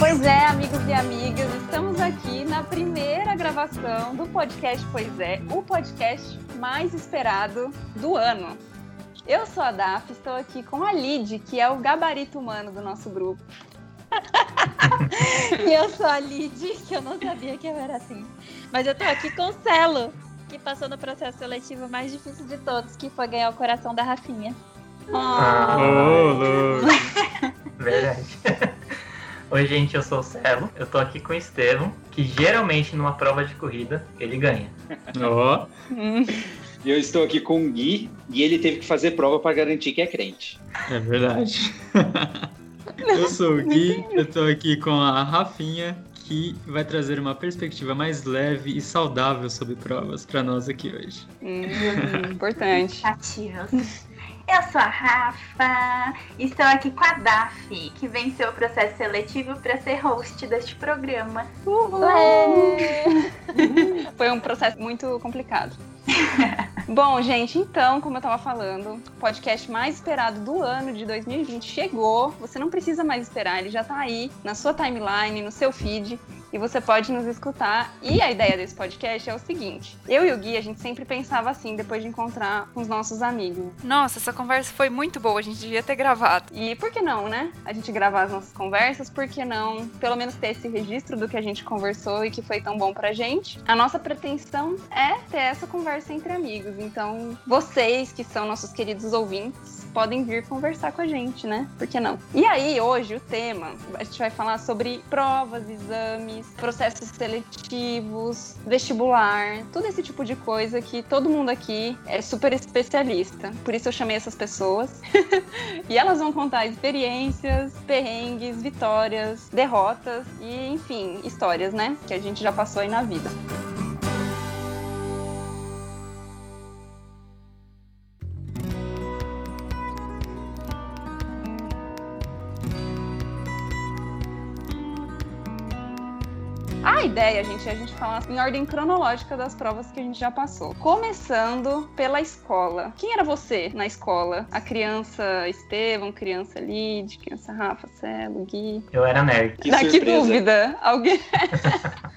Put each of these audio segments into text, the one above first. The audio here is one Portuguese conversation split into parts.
Pois é, amigos e amigas, estamos aqui na primeira gravação do podcast Pois é, o podcast mais esperado do ano. Eu sou a Daf, estou aqui com a Lid, que é o gabarito humano do nosso grupo. e eu sou a Lid, que eu não sabia que eu era assim. Mas eu tô aqui com o Celo, que passou no processo seletivo mais difícil de todos, que foi ganhar o coração da Rafinha. Ah, oh, Verdade. Oi, gente, eu sou o Celo. Eu tô aqui com o Estevam, que geralmente numa prova de corrida ele ganha. Ó. Oh. E eu estou aqui com o Gui e ele teve que fazer prova para garantir que é crente. É verdade. eu sou o Gui, eu tô aqui com a Rafinha, que vai trazer uma perspectiva mais leve e saudável sobre provas para nós aqui hoje. Hum, importante. Ativos. Eu sou a Rafa, estou aqui com a Daf, que venceu o processo seletivo para ser host deste programa. Uhul. Foi um processo muito complicado. Bom, gente, então, como eu estava falando, o podcast mais esperado do ano de 2020 chegou. Você não precisa mais esperar, ele já está aí na sua timeline, no seu feed e você pode nos escutar. E a ideia desse podcast é o seguinte: eu e o Gui, a gente sempre pensava assim, depois de encontrar com os nossos amigos. Nossa, essa conversa foi muito boa, a gente devia ter gravado. E por que não, né? A gente gravar as nossas conversas, por que não, pelo menos ter esse registro do que a gente conversou e que foi tão bom pra gente? A nossa pretensão é ter essa conversa entre amigos. Então, vocês que são nossos queridos ouvintes, podem vir conversar com a gente, né? Por que não? E aí, hoje, o tema, a gente vai falar sobre provas, exames, processos seletivos, vestibular, todo esse tipo de coisa que todo mundo aqui é super especialista. Por isso eu chamei essas pessoas. e elas vão contar experiências, perrengues, vitórias, derrotas e, enfim, histórias, né? Que a gente já passou aí na vida. A ideia, gente, é a gente falar em ordem cronológica das provas que a gente já passou. Começando pela escola. Quem era você na escola? A criança Estevam, criança Lid, criança Rafa, Celo, Gui? Eu era nerd. Que, que dúvida! Alguém.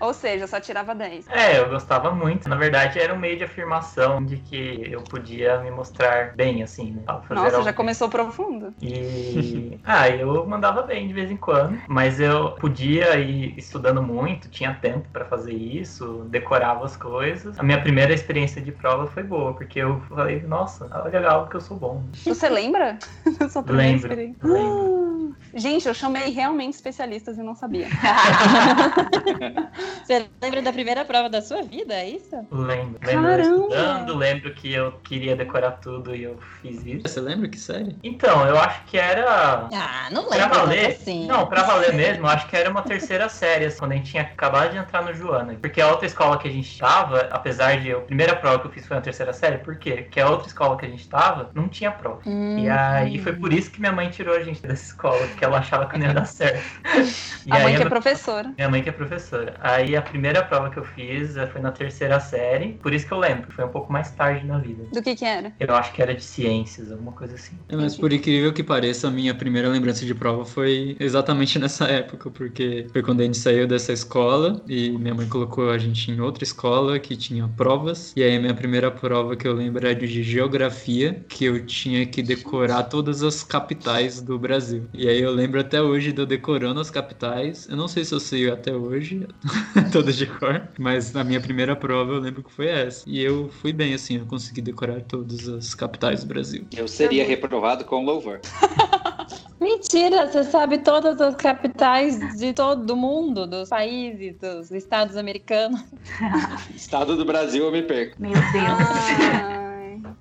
Ou seja, só tirava 10. É, eu gostava muito. Na verdade, era um meio de afirmação de que eu podia me mostrar bem, assim, né? Nossa, algo. já começou profundo. E. ah, eu mandava bem de vez em quando, mas eu podia ir estudando muito, tinha tempo para fazer isso, decorava as coisas. A minha primeira experiência de prova foi boa, porque eu falei, nossa, olha legal que eu sou bom. Você lembra? Lembro, experiência? lembro. Gente, eu chamei realmente especialistas e não sabia. Você lembra da primeira prova da sua vida, é isso? Lembro. Lembro estudando, lembro que eu queria decorar tudo e eu fiz isso. Você lembra que série? Então, eu acho que era. Ah, não lembro. Pra valer. Assim. Não, pra valer mesmo, eu acho que era uma terceira série, quando a gente tinha acabado de entrar no Joana. Porque a outra escola que a gente tava, apesar de eu, a primeira prova que eu fiz foi na terceira série, por quê? Porque a outra escola que a gente tava não tinha prova. Hum, e aí foi por isso que minha mãe tirou a gente dessa escola, porque ela achava que não ia dar certo. E a mãe que é professora. Minha mãe que é professora. Aí a primeira prova que eu fiz eh, foi na terceira série, por isso que eu lembro, foi um pouco mais tarde na vida. Do que que era? Eu acho que era de ciências, alguma coisa assim. É, mas por incrível que pareça, a minha primeira lembrança de prova foi exatamente nessa época, porque foi quando a gente saiu dessa escola e minha mãe colocou a gente em outra escola que tinha provas. E aí a minha primeira prova que eu lembro era de geografia, que eu tinha que decorar todas as capitais do Brasil. E aí eu lembro até hoje de eu decorando as capitais. Eu não sei se eu sei até hoje, todas de cor, mas na minha primeira prova eu lembro que foi essa. E eu fui bem assim, eu consegui decorar todas as capitais do Brasil. Eu seria reprovado com louvor. Mentira, você sabe todas as capitais de todo mundo, dos países, dos estados americanos. Estado do Brasil, eu me perco. Meu Deus. Ah.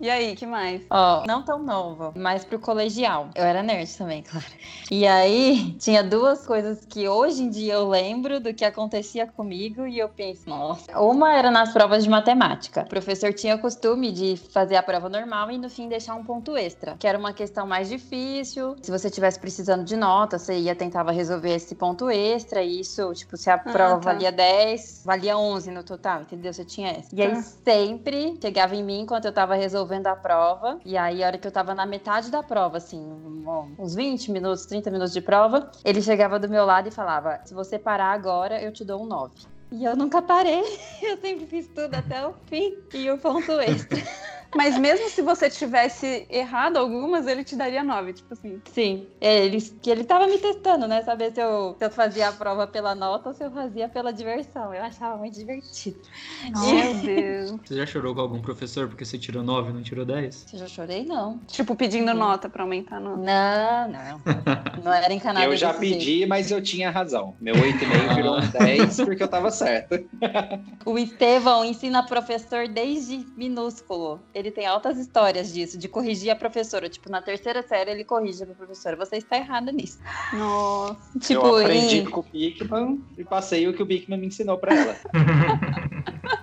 E aí, que mais? Ó, não tão novo, mas pro colegial. Eu era nerd também, claro. E aí, tinha duas coisas que hoje em dia eu lembro do que acontecia comigo e eu penso, nossa. Uma era nas provas de matemática. O professor tinha o costume de fazer a prova normal e no fim deixar um ponto extra, que era uma questão mais difícil. Se você tivesse precisando de nota, você ia tentava resolver esse ponto extra e isso, tipo, se a ah, prova tá. valia 10, valia 11 no total, entendeu? Você tinha essa. E aí ah. sempre chegava em mim enquanto eu tava resolvendo desenvolvendo a prova. E aí, a hora que eu tava na metade da prova, assim, uns 20 minutos, 30 minutos de prova, ele chegava do meu lado e falava: Se você parar agora, eu te dou um 9. E eu nunca parei. Eu sempre fiz tudo até o fim. E o ponto extra. Mas mesmo se você tivesse errado algumas, ele te daria nove, tipo assim. Sim, é, ele, que ele tava me testando, né? Saber se eu, se eu fazia a prova pela nota ou se eu fazia pela diversão. Eu achava muito divertido. Meu Deus. Você já chorou com algum professor porque você tirou nove e não tirou dez? Eu já chorei, não. Tipo, pedindo nota pra aumentar a nota. Não, não. Não era encanado Eu já pedi, jeito. mas eu tinha razão. Meu 8,5 virou um 10 porque eu tava certo. O Estevão ensina professor desde minúsculo. Ele tem altas histórias disso, de corrigir a professora. Tipo, na terceira série ele corrige a professora. Você está errada nisso. Nossa. Tipo, eu aprendi em- com o Bigman e passei o que o Bigman me ensinou pra ela.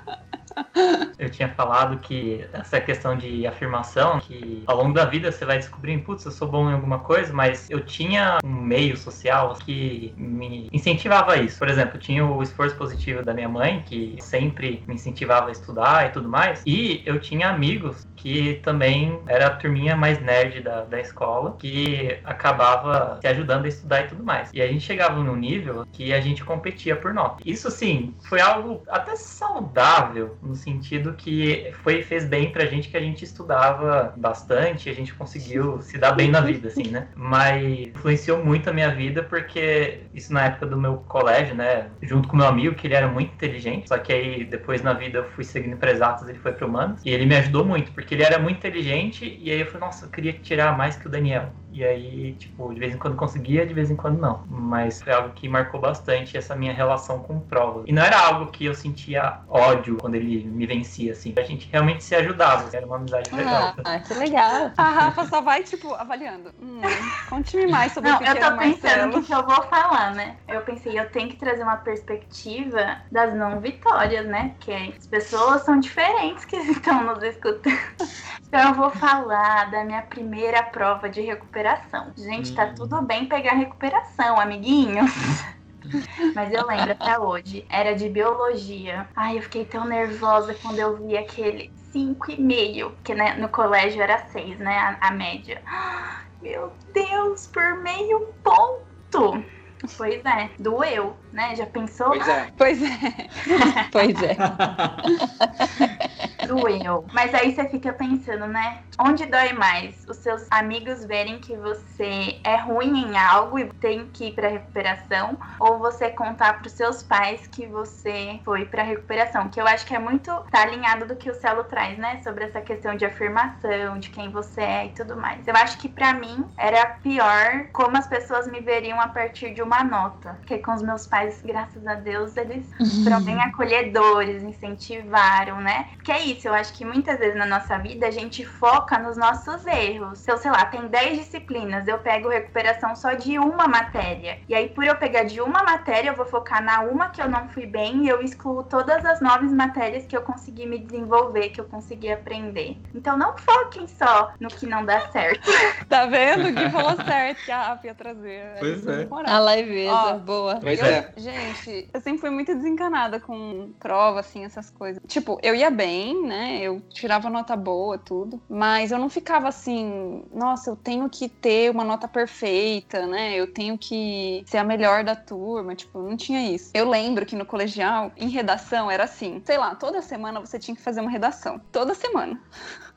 Eu tinha falado que essa questão de afirmação, que ao longo da vida você vai descobrindo, putz, eu sou bom em alguma coisa, mas eu tinha um meio social que me incentivava a isso. Por exemplo, tinha o esforço positivo da minha mãe, que sempre me incentivava a estudar e tudo mais, e eu tinha amigos que também era a turminha mais nerd da, da escola, que acabava se ajudando a estudar e tudo mais. E a gente chegava num nível que a gente competia por nota. Isso, sim, foi algo até saudável, no sentido que foi, fez bem pra gente que a gente estudava bastante, a gente conseguiu se dar bem na vida, assim, né? Mas influenciou muito a minha vida, porque isso na época do meu colégio, né? Junto com meu amigo, que ele era muito inteligente, só que aí depois na vida eu fui seguindo para exatas, ele foi para humanos, e ele me ajudou muito, porque ele era muito inteligente, e aí eu falei, nossa, eu queria tirar mais que o Daniel. E aí, tipo, de vez em quando conseguia, de vez em quando não. Mas foi algo que marcou bastante essa minha relação com prova. E não era algo que eu sentia ódio quando ele me vencia, assim. A gente realmente se ajudava, era uma amizade legal. Ah, que legal. A Rafa só vai, tipo, avaliando. Hum, Conte-me mais sobre Não, o eu pequeno tô pensando Marcelo. no que eu vou falar, né? Eu pensei, eu tenho que trazer uma perspectiva das não vitórias, né? Porque as pessoas são diferentes que estão nos escutando. Então eu vou falar da minha primeira prova de recuperação. Gente, tá Hum. tudo bem pegar recuperação, amiguinhos. Mas eu lembro até hoje. Era de biologia. Ai, eu fiquei tão nervosa quando eu vi aquele 5,5. Que né, no colégio era 6, né? A, a média. Meu Deus, por meio ponto. Pois é, doeu, né? Já pensou? Pois é. Pois é. Pois é. Doeu. Mas aí você fica pensando, né? Onde dói mais? Os seus amigos verem que você é ruim em algo e tem que ir pra recuperação? Ou você contar pros seus pais que você foi pra recuperação? Que eu acho que é muito tá alinhado do que o Celo traz, né? Sobre essa questão de afirmação, de quem você é e tudo mais. Eu acho que pra mim era pior como as pessoas me veriam a partir de uma nota. Porque com os meus pais, graças a Deus, eles foram bem acolhedores, incentivaram, né? Porque é isso, eu acho que muitas vezes na nossa vida a gente foca nos nossos erros. Se eu, sei lá, tem 10 disciplinas, eu pego recuperação só de uma matéria. E aí, por eu pegar de uma matéria, eu vou focar na uma que eu não fui bem e eu excluo todas as nove matérias que eu consegui me desenvolver, que eu consegui aprender. Então não foquem só no que não dá certo. Tá vendo? O Gui falou certo que a Rafa ia trazer. Pois Isso é. A livezeza, Ó, boa. Pois Eu- é. Gente, eu sempre fui muito desencanada com prova, assim, essas coisas. Tipo, eu ia bem, né? Eu tirava nota boa, tudo. Mas eu não ficava assim, nossa, eu tenho que ter uma nota perfeita, né? Eu tenho que ser a melhor da turma. Tipo, não tinha isso. Eu lembro que no colegial, em redação, era assim, sei lá, toda semana você tinha que fazer uma redação. Toda semana.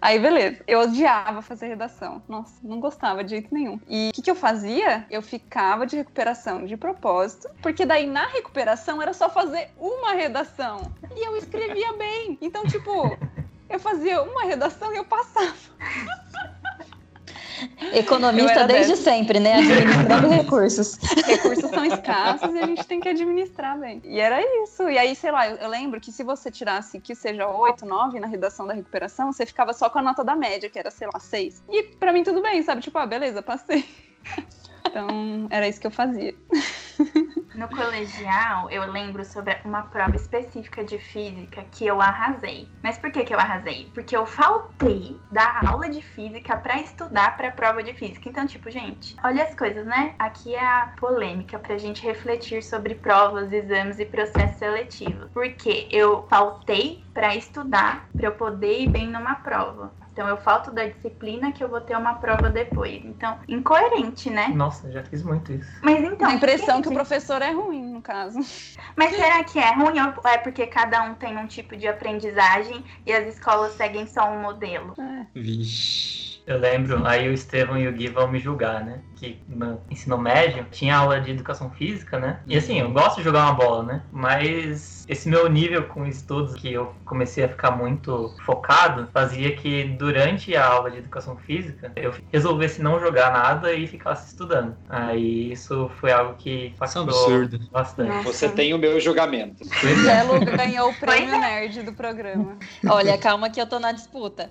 Aí, beleza. Eu odiava fazer redação. Nossa, não gostava de jeito nenhum. E o que, que eu fazia? Eu ficava de recuperação de propósito, porque daí na recuperação era só fazer uma redação. E eu escrevia bem. Então, tipo, eu fazia uma redação e eu passava. Economista desde dessa. sempre, né? Administrando recursos. Recursos são escassos e a gente tem que administrar bem. E era isso. E aí, sei lá, eu, eu lembro que se você tirasse que seja 8, 9 na redação da recuperação, você ficava só com a nota da média, que era, sei lá, 6. E pra mim tudo bem, sabe? Tipo, ah, beleza, passei. Então, era isso que eu fazia. No colegial, eu lembro sobre uma prova específica de física que eu arrasei. Mas por que, que eu arrasei? Porque eu faltei da aula de física para estudar para a prova de física. Então, tipo, gente, olha as coisas, né? Aqui é a polêmica pra gente refletir sobre provas, exames e processo seletivo. Porque eu faltei para estudar para eu poder ir bem numa prova. Então eu falto da disciplina que eu vou ter uma prova depois. Então, incoerente, né? Nossa, já fiz muito isso. Mas então. a impressão gente, que o professor é ruim, no caso. Mas será que é ruim ou é porque cada um tem um tipo de aprendizagem e as escolas seguem só um modelo? Vixe. Eu lembro, aí o Estevão e o Gui vão me julgar, né? Que no ensino médio tinha aula de educação física, né? E assim, eu gosto de jogar uma bola, né? Mas esse meu nível com estudos, que eu comecei a ficar muito focado, fazia que durante a aula de educação física eu resolvesse não jogar nada e ficasse estudando. Aí isso foi algo que Isso é bastante. Nossa. Você tem o meu julgamento. Pois é. Belo ganhou o prêmio Pois nerd do programa. Olha, calma que eu tô na disputa.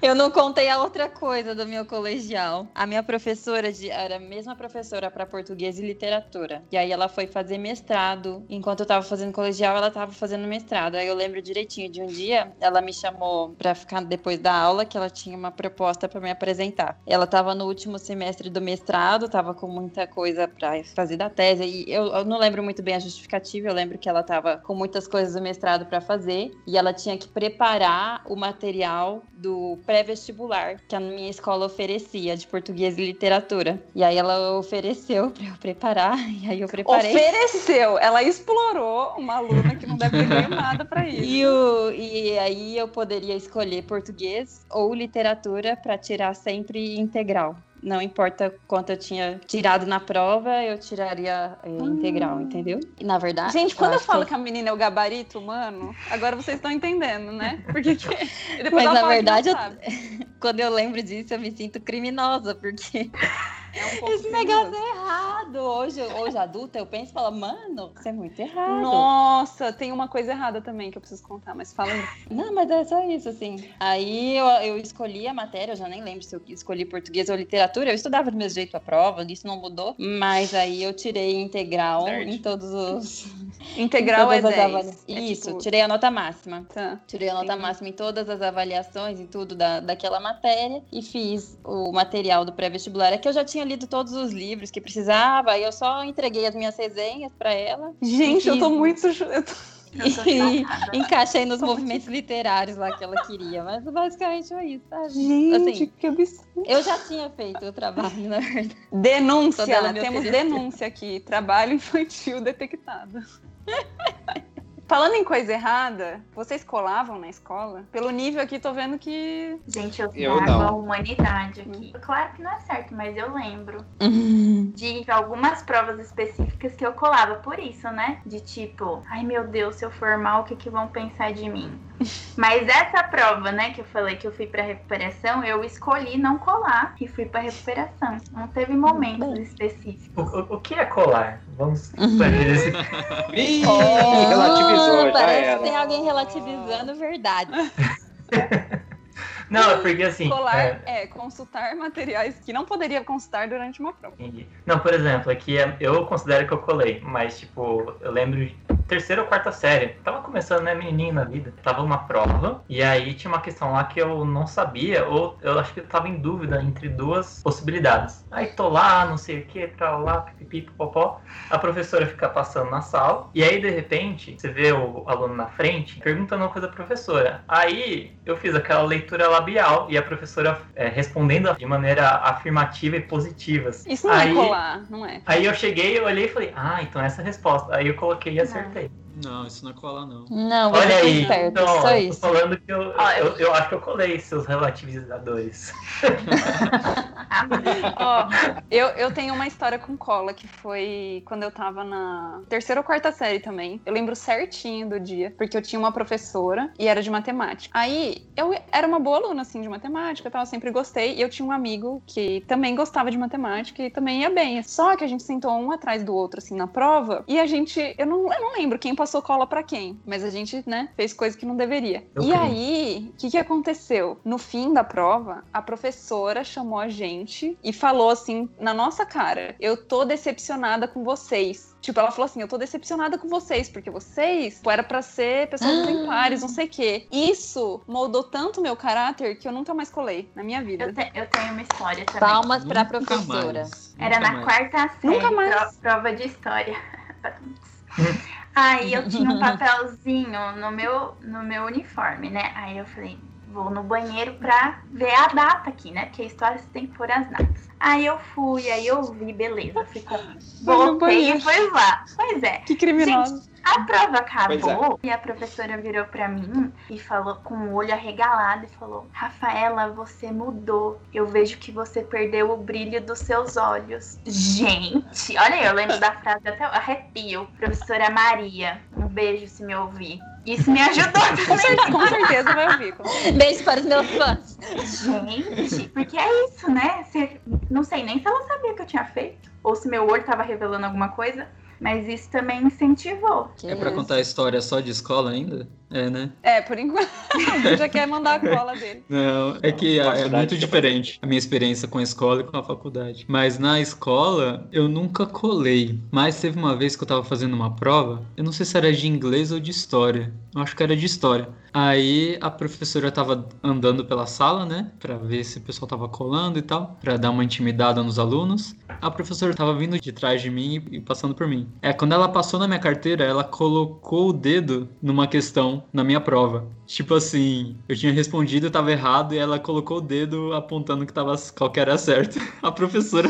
eu não contei a outra coisa do meu colegial. A minha professora de, era a mesma professora para português e literatura. E aí ela foi fazer mestrado. Enquanto eu tava fazendo colegial, ela tava fazendo mestrado. Aí eu lembro direitinho de um dia, ela me chamou para ficar depois da aula, que ela tinha uma proposta para me apresentar. Ela tava no último semestre do mestrado, tava com muita coisa para fazer da tese. E eu, eu não lembro muito bem a justificativa, eu lembro que ela tava com muitas coisas do mestrado para fazer e ela tinha que preparar o material do pré-vestibular que a minha escola oferecia de português e literatura. E aí ela ofereceu para eu preparar e aí eu preparei. Ofereceu. Ela explorou uma aluna que não deve ter nada pra isso. E, o, e aí eu poderia escolher português ou literatura para tirar sempre integral. Não importa quanto eu tinha tirado na prova, eu tiraria é, integral, entendeu? E, na verdade. Gente, quando eu, acho falo que- que a menina é o gabarito humano, agora vocês estão entendendo, né? Porque que... Mas, na verdade, eu-. Quando eu lembro disso, eu me sinto criminosa, porque É um pouco esse negócio é errado. Hoje, hoje adulta, eu penso e falo, mano, isso é muito errado. Nossa, tem uma coisa errada também que eu preciso contar, mas fala. Não, mas é só isso, assim. Aí eu, eu escolhi a matéria, eu já nem lembro se eu escolhi português ou literatura. Eu estudava do mesmo jeito a prova, isso não mudou. Mas aí eu tirei integral Nerd. em todos os. Integral é todas as 10. avalia- É Isso, tipo- tirei a nota máxima. Tá. Tirei a nota Entendi. máxima em todas as avaliações e tudo da, daquela matéria e fiz o material do pré-vestibular. É que eu já tinha lido todos os livros que precisava, aí eu só entreguei as minhas resenhas pra ela Gente, eu tô muito. eu tô- e encaixei nos movimentos literários lá que ela queria. Mas basicamente foi isso, sabe? Gente, Assim, que absurdo. eu já tinha feito o trabalho, na verdade. Denúncia, temos denúncia aqui. Trabalho infantil detectado. Falando em coisa errada, vocês colavam na escola? Pelo nível aqui, tô vendo que. Gente, eu Eu trago não. a humanidade aqui. Claro que não é certo, mas eu lembro Uhum. de algumas provas específicas que eu colava por isso, né? De tipo, ai meu Deus, se eu for mal, o que, que vão pensar de mim? Mas essa prova, né, que eu falei que eu fui pra recuperação, eu escolhi não colar e fui pra recuperação. Não teve momentos específicos. O, o- o que é colar? Vamos expandir esse. Já parece era. que tem alguém relativizando verdade. Não, é porque assim. Colar é, é... consultar materiais que não poderia consultar durante uma prova. Entendi. Não, por exemplo, aqui é- eu considero que eu colei, mas tipo, eu lembro terceira ou quarta série. Tava começando, né, menininho na vida. Tava uma prova, e aí tinha uma questão lá que eu não sabia, ou eu acho que eu tava em dúvida entre duas possibilidades. Aí tô lá, não sei o que, pra lá, pipipi, popó. A professora fica passando na sala, e aí de repente, você vê o aluno na frente perguntando uma coisa da professora. Aí eu fiz aquela leitura labial, e a professora é, respondendo de maneira afirmativa e positiva. Isso não aí, é colar, não é? Aí eu cheguei, eu olhei e falei, ah, então essa é a resposta. Aí eu coloquei e acertei. it. Não, isso não é cola, não. Não, Olha aí, esperto, então, só eu tô isso. falando que eu, Olha. eu, eu acho que eu colei seus relativizadores. Ó, eu, eu tenho uma história com cola que foi quando eu tava na terceira ou quarta série também. Eu lembro certinho do dia, porque eu tinha uma professora e era de matemática. Aí eu era uma boa aluna, assim, de matemática, tal, eu sempre gostei. E eu tinha um amigo que também gostava de matemática e também ia bem. Só que a gente sentou um atrás do outro, assim, na prova, e a gente. Eu não, eu não lembro quem passou passou cola pra quem, mas a gente, né, fez coisa que não deveria. Eu e creio. aí, o que, que aconteceu? No fim da prova, a professora chamou a gente e falou assim, na nossa cara: Eu tô decepcionada com vocês. Tipo, ela falou assim: Eu tô decepcionada com vocês, porque vocês pô, era pra ser pessoas exemplares, não sei o quê. Isso moldou tanto meu caráter que eu nunca mais colei na minha vida. Eu, te- eu tenho uma história também. Palmas pra Nunca professora. mais, Era nunca na mais. quarta série, Nunca mais. pro- prova de história. Aí eu tinha um papelzinho no meu, no meu uniforme, né? Aí eu falei, vou no banheiro pra ver a data aqui, né? Porque a história você tem que pôr as datas. Aí eu fui, aí eu vi, beleza. Ficou, voltei e fui lá. Pois é. Que criminosa. A prova acabou e a professora virou pra mim e falou com o olho arregalado e falou: Rafaela, você mudou. Eu vejo que você perdeu o brilho dos seus olhos. Gente, olha aí, eu lembro da frase até arrepio. Professora Maria, um beijo se me ouvir. Isso me ajudou Com, cer- com certeza vai ouvir. certeza. Beijo para os meus fãs. Gente, porque é isso, né? Você- não sei nem se ela sabia que eu tinha feito, ou se meu olho tava revelando alguma coisa, mas isso também incentivou. Que É pra isso. contar a história só de escola ainda? É, né? É, por enquanto. já quer mandar a cola dele. Não, é que é, é muito também. diferente a minha experiência com a escola e com a faculdade. Mas na escola, eu nunca colei. Mas teve uma vez que eu tava fazendo uma prova, eu não sei se era de inglês ou de história. Eu acho que era de história. Aí a professora tava andando pela sala, né? Pra ver se o pessoal tava colando e tal, pra dar uma intimidada nos alunos. A professora tava vindo de trás de mim e passando por mim. É, quando ela passou na minha carteira, ela colocou o dedo numa questão na minha prova. Tipo assim, eu tinha respondido, tava errado, e ela colocou o dedo apontando que tava qual que era certo. A professora.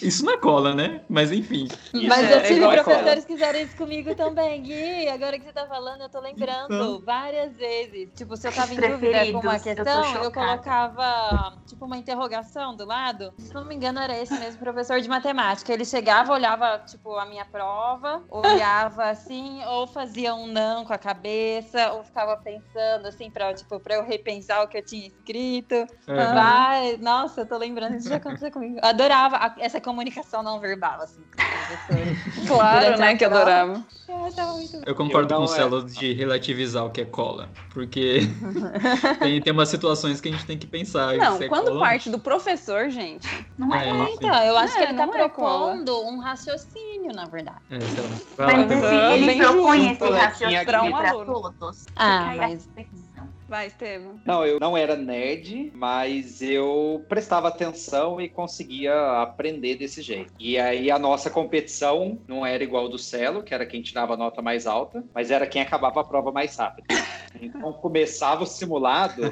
Isso não é cola, né? Mas enfim. Isso Mas é eu tive professores que fizeram isso comigo também, Gui. Agora que você tá falando, eu tô lembrando Então. várias vezes. Tipo, se eu tava em dúvida com uma eu questão, eu, chocada. colocava, tipo, uma interrogação do lado. Se não me engano, era esse mesmo professor de matemática. Ele chegava, olhava, tipo, a minha prova, olhava assim, ou fazia um não com a cabeça, ou ficava pensando, assim, pra, tipo, pra eu repensar o que eu tinha escrito. É. Vai, nossa, eu tô lembrando, isso já aconteceu comigo. Eu adorava a- essa comunicação não verbal, assim. Claro, né? Que eu adorava. Eu. Eu concordo Eu com o é. Celo de relativizar o que é cola. Porque tem, tem umas situações que a gente tem que pensar. Não, é quando cola parte do professor, gente. Não é? É, É, então, eu acho É, que ele tá é propondo um raciocínio, na verdade. É, lá, Mas assim, Bem ele propõe esse raciocínio um aluno. todos. Ah, mas-. Vai, Estevam. Não, eu não era nerd, mas eu prestava atenção e conseguia aprender desse jeito. E aí a nossa competição não era igual do Celo, que era quem tirava a nota mais alta, mas era quem acabava a prova mais rápido. Então começava o simulado,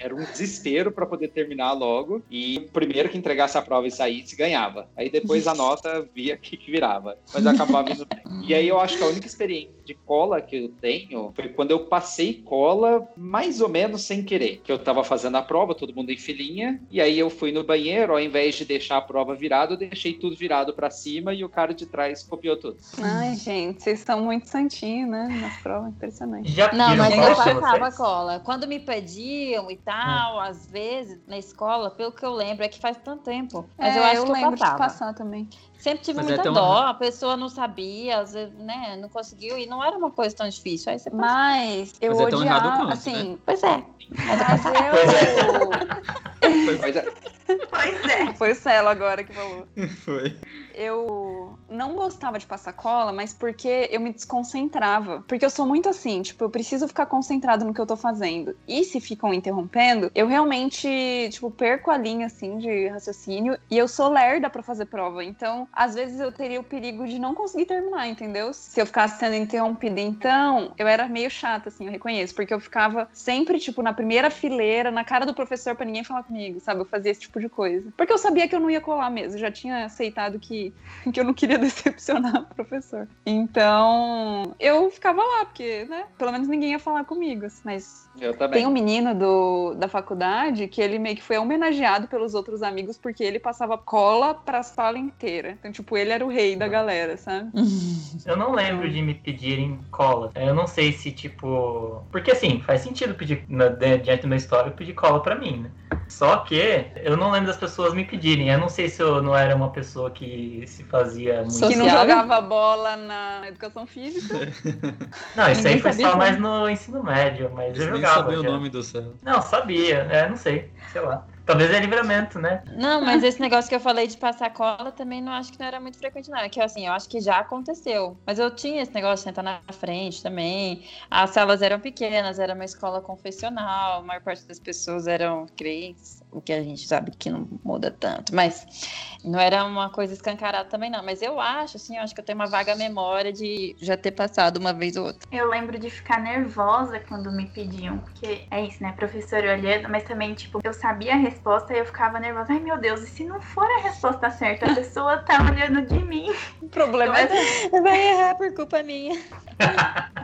era um desespero para poder terminar logo, e o primeiro que entregasse a prova e saísse ganhava. Aí depois a nota via o que, que virava, mas acabava indo bem. E aí eu acho que a única experiência de cola que eu tenho foi quando eu passei cola mais ou menos sem querer. Que eu tava fazendo a prova, todo mundo em filinha, e aí eu fui no banheiro, ao invés de deixar a prova virada, eu deixei tudo virado para cima e o cara de trás copiou tudo. Ai, gente, vocês são muito santinhos, né? Nas provas, impressionante. Já Não, mas eu passava vocês? cola. Quando me pediam e tal, às vezes, na escola, pelo que eu lembro, é que faz tanto tempo. Mas eu É, acho que eu lembro passava. de passar também. Sempre tive Mas é muita tão- dó, a pessoa não sabia, às vezes, né, não conseguiu, e não era uma coisa tão difícil. Aí. Mas eu Mas é odiava, quanto, assim, Pois é. Mas mas passava. eu... Mas é- Pois é. Foi o Celo agora que falou. Foi. Eu não gostava de passar cola, mas porque eu me desconcentrava. Porque eu sou muito assim, tipo, eu preciso ficar concentrado no que eu tô fazendo. E se ficam interrompendo, eu realmente, tipo, perco a linha, assim, de raciocínio. E eu sou lerda pra fazer prova. Então, às vezes eu teria o perigo de não conseguir terminar, entendeu? Se eu ficasse sendo interrompida. Então, eu era meio chata, assim, eu reconheço. Porque eu ficava sempre, tipo, na primeira fileira, na cara do professor pra ninguém falar comigo, sabe? Eu fazia esse tipo de coisa. Porque eu sabia que eu não ia colar mesmo. Eu já tinha aceitado que que eu não queria decepcionar o professor. Então, eu ficava lá, porque, né, pelo menos ninguém ia falar comigo. assim. Mas eu também. tem um menino do, da faculdade que ele meio que foi homenageado pelos outros amigos porque ele passava cola pra sala inteira. Então, tipo, ele era o rei da galera, sabe? Eu não lembro de me pedirem cola. Eu não sei se, tipo. Porque assim, faz sentido pedir, na- diante de uma história, pedir cola pra mim, né? Só que eu não lembro das pessoas me pedirem. Eu não sei se eu não era uma pessoa que se fazia muito. Que não jogava bola na educação física. Não, isso Ninguém aí foi só mais no ensino médio, mas eu nem jogava. sabia o já. nome do céu. Não, sabia. É, não sei. Sei lá. Talvez é livramento, né? Não, mas esse negócio que eu falei de passar cola também não acho que não era muito frequente, não. É que assim, eu acho que já aconteceu. Mas eu tinha esse negócio de sentar na frente também. As salas eram pequenas, era uma escola confessional, a maior parte das pessoas eram crentes, o que a gente sabe que não muda tanto. Mas não era uma coisa escancarada também, não. Mas eu acho, assim, eu acho que eu tenho uma vaga memória de já ter passado uma vez ou outra. Eu lembro de ficar nervosa quando me pediam, porque é isso, né? Professor olhando, mas também, tipo, eu sabia a resposta e eu ficava nervosa. Ai, meu Deus, e se não for a resposta certa? A pessoa tá olhando de mim. O problema é dela. Vai errar por culpa minha.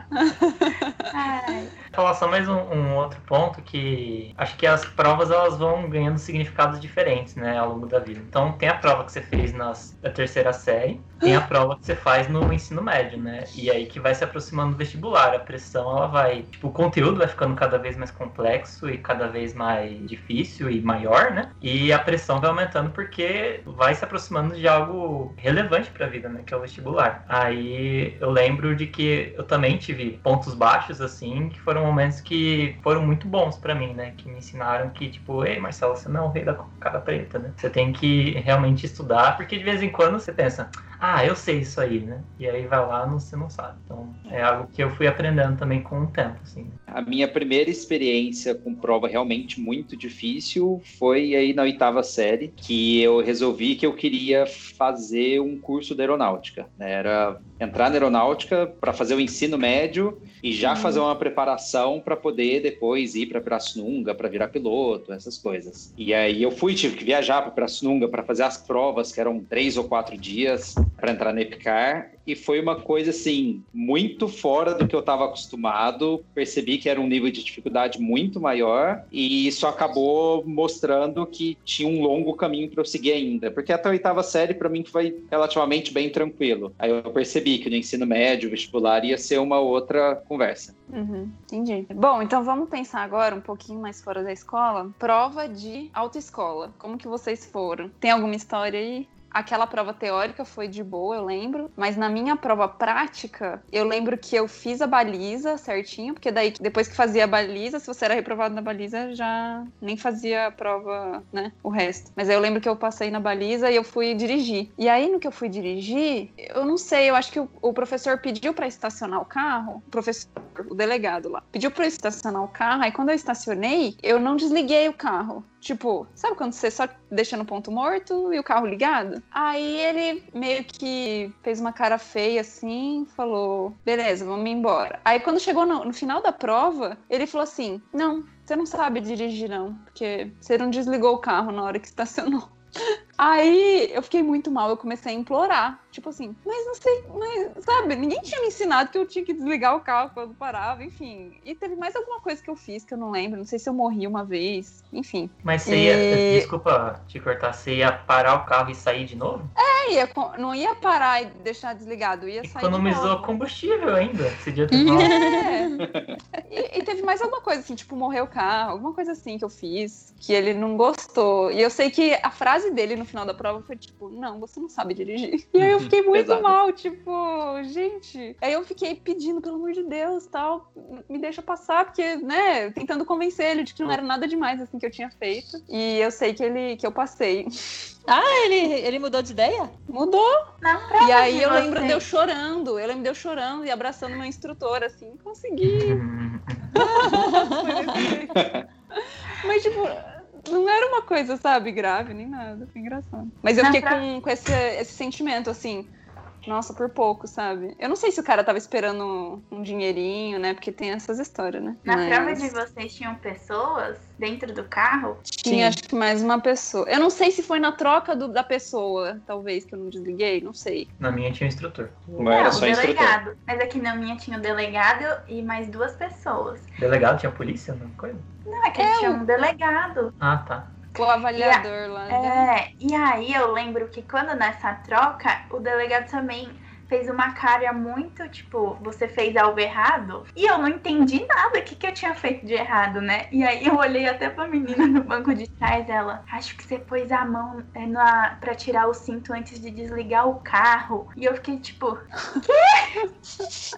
Ai, Falar só mais um, um outro ponto que acho que as provas elas vão ganhando significados diferentes, né, ao longo da vida. Então tem a prova que você fez nas, na terceira série, tem a prova que você faz no ensino médio, né? E aí que vai se aproximando do vestibular. A pressão ela vai, tipo, o conteúdo vai ficando cada vez mais complexo e cada vez mais difícil e maior, né? E a pressão vai aumentando porque vai se aproximando de algo relevante para a vida, né? Que é o vestibular. Aí eu lembro de que eu também tive pontos baixos, assim, que foram momentos que foram muito bons para mim, né? Que me ensinaram que, tipo, ei, Marcelo, você não é o rei da cara preta, né? Você tem que realmente estudar, porque de vez em quando você pensa, ah, eu sei isso aí, né? E aí vai lá, não, você não sabe. Então é algo que eu fui aprendendo também com o tempo, assim. A minha primeira experiência com prova realmente muito difícil foi aí na oitava série, que eu resolvi que eu queria fazer um curso de aeronáutica. né? Era entrar na aeronáutica para fazer o ensino médio e já fazer uma preparação para poder depois ir para Pirassununga, para virar piloto, essas coisas. E aí eu fui, tive que viajar para Pirassununga para fazer as provas, que eram três ou quatro dias para entrar na Epicar. E foi uma coisa assim, muito fora do que eu estava acostumado. Percebi que era um nível de dificuldade muito maior, e isso acabou mostrando que tinha um longo caminho para eu seguir ainda. Porque até a oitava série, para mim, foi relativamente bem tranquilo. Aí eu percebi que no ensino médio, vestibular, ia ser uma outra conversa. Uhum, entendi. Bom, então vamos pensar agora um pouquinho mais fora da escola. Prova de autoescola. Como que vocês foram? Tem alguma história aí? Aquela prova teórica foi de boa, eu lembro. Mas na minha prova prática, eu lembro que eu fiz a baliza certinho, porque daí, depois que fazia a baliza, se você era reprovado na baliza, já nem fazia a prova, né? O resto. Mas aí eu lembro que eu passei na baliza e eu fui dirigir. E aí, no que eu fui dirigir, eu não sei, eu acho que o, o professor pediu para estacionar o carro, o professor, o delegado lá, pediu para estacionar o carro. Aí quando eu estacionei, eu não desliguei o carro. Tipo, sabe quando você só deixa no ponto morto e o carro ligado? Aí ele meio que fez uma cara feia assim, falou: beleza, vamos embora. Aí quando chegou no, no final da prova, ele falou assim: não, você não sabe dirigir, não, porque você não desligou o carro na hora que estacionou. Aí eu fiquei muito mal, eu comecei a implorar. Tipo assim, mas não sei, mas sabe, ninguém tinha me ensinado que eu tinha que desligar o carro quando parava, enfim. E teve mais alguma coisa que eu fiz que eu não lembro, não sei se eu morri uma vez, enfim. Mas você ia. E- Desculpa te cortar, você ia parar o carro e sair de novo? É, ia não ia parar e deixar desligado, ia sair. de Economizou novo. combustível ainda. Uhum. falado. É. E, e teve mais alguma coisa, assim, tipo, morreu o carro, alguma coisa assim que eu fiz, que ele não gostou. E eu sei que a frase dele no final da prova foi tipo, não, você não sabe dirigir. E aí eu fiquei muito mal, tipo, gente. Aí eu fiquei pedindo, pelo amor de Deus, tal, me deixa passar, porque, né, tentando convencer ele de que não era nada demais, assim, que eu tinha feito. E eu sei que ele, que eu passei. Ele, ele mudou de ideia? Mudou. na prova E aí eu lembro de eu chorando, eu lembro de eu chorando e abraçando meu instrutor, assim, consegui. Mas, tipo, não era uma coisa, sabe, grave, nem nada. Foi engraçado. Mas eu Na fiquei pra- com, com esse, esse sentimento, assim. Nossa, por pouco, sabe? Eu não sei se o cara tava esperando um dinheirinho, né? Porque tem essas histórias, né? Na Mas prova de vocês tinham pessoas dentro do carro? Tinha, Sim. acho que mais uma pessoa. Eu não sei se foi na troca do- da pessoa, talvez, que eu não desliguei, não sei. Na minha tinha um instrutor. Não era só o instrutor. delegado. Mas aqui na minha tinha o delegado e mais duas pessoas. Delegado tinha polícia, não coisa? Não, é que tinha um delegado. Ah, tá. O avaliador lá. né? É, e aí eu lembro que quando nessa troca, o delegado também fez uma cara muito, tipo, você fez algo errado. E eu não entendi nada. O que, que eu tinha feito de errado, né? E aí eu olhei até pra menina no banco de trás, ela, acho que você pôs a mão é, na, pra tirar o cinto antes de desligar o carro. E eu fiquei tipo, quê?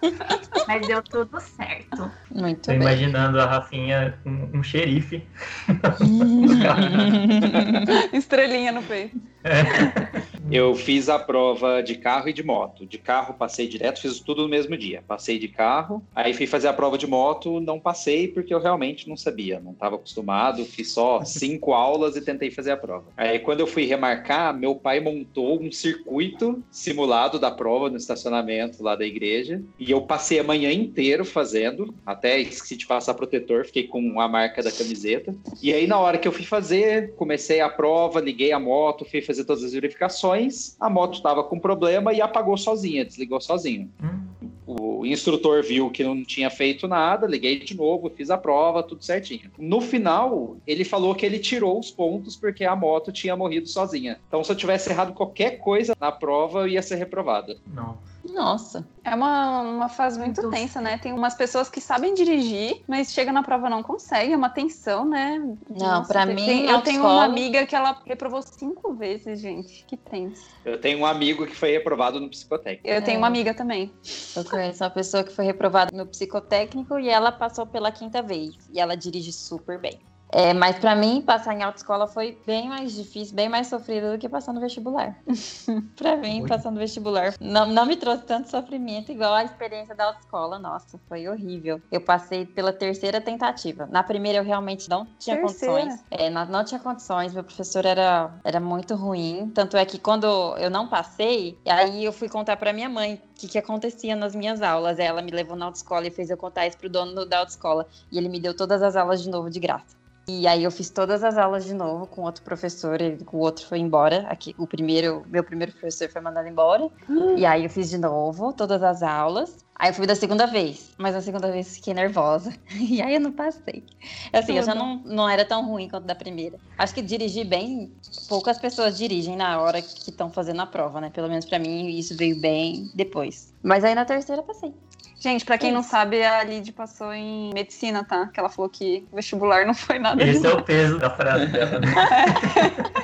Mas deu tudo certo. Muito Tô bem. imaginando a Rafinha um, um xerife. Estrelinha no peito. Eu fiz a prova de carro e de moto. De carro passei direto, fiz tudo no mesmo dia. Passei de carro, aí fui fazer a prova de moto, não passei porque eu realmente não sabia, não estava acostumado, fiz só cinco aulas e tentei fazer a prova. Aí quando eu fui remarcar, meu pai montou um circuito simulado da prova no estacionamento lá da igreja e eu passei a manhã inteira fazendo, até esqueci de passar protetor, fiquei com a marca da camiseta. E aí na hora que eu fui fazer, comecei a prova, liguei a moto, fui fazer todas as verificações, a moto estava com problema e apagou sozinha, desligou sozinho. Hum, O instrutor viu que não tinha feito nada, liguei de novo, fiz a prova, tudo certinho. No final, ele falou que ele tirou os pontos porque a moto tinha morrido sozinha. Então, se eu tivesse errado qualquer coisa na prova, eu ia ser reprovado. não. Nossa. É uma, uma fase muito Muito. tensa, né? Tem umas pessoas que sabem dirigir, mas chega na prova não consegue. É uma tensão, né? Não, pra tem- mim, tem- eu tenho uma amiga que ela reprovou cinco vezes, gente. Que tenso. Eu tenho um amigo que foi reprovado no psicotécnico. Eu tenho É. uma amiga também. Eu conheço uma pessoa que foi reprovada no psicotécnico e ela passou pela quinta vez. E ela dirige super bem. É, mas pra mim, passar em autoescola foi bem mais difícil, bem mais sofrido do que passar no vestibular. pra mim, passar no vestibular não, não me trouxe tanto sofrimento igual a experiência da autoescola. Nossa, foi horrível. Eu passei pela terceira tentativa. Na primeira, eu realmente não tinha Terceira? condições. É, não, não tinha condições. Meu professor era, era muito ruim. Tanto é que quando eu não passei, aí eu fui contar pra minha mãe o que, que acontecia nas minhas aulas. Ela me levou na autoescola e fez eu contar isso pro dono da autoescola. E ele me deu todas as aulas de novo de graça. E aí eu fiz todas as aulas de novo com outro professor, ele- o outro foi embora. Aqui, o primeiro, meu primeiro professor foi mandado embora. E aí eu fiz de novo todas as aulas. Aí eu fui da segunda vez, mas na segunda vez fiquei nervosa. E aí eu não passei. Assim, eu já não, não era tão ruim quanto da primeira. Acho que dirigir bem, poucas pessoas dirigem na hora que estão fazendo a prova, né? Pelo menos pra mim, isso veio bem depois. Mas aí na terceira passei. Gente, pra quem não sabe, a Lid passou em medicina, tá? Que ela falou que vestibular não foi nada Esse é o peso da frase dela, né?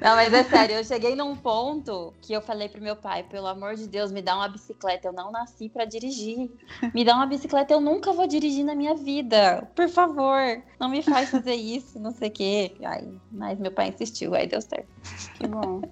Não, mas é sério, eu cheguei num ponto que eu falei pro meu pai, pelo amor de Deus, me dá uma bicicleta. Eu não nasci pra dirigir. Me dá uma bicicleta, eu nunca vou dirigir na minha vida. Por favor, não me faz fazer isso, não sei o quê. Aí, mas meu pai insistiu, aí deu certo. Que bom.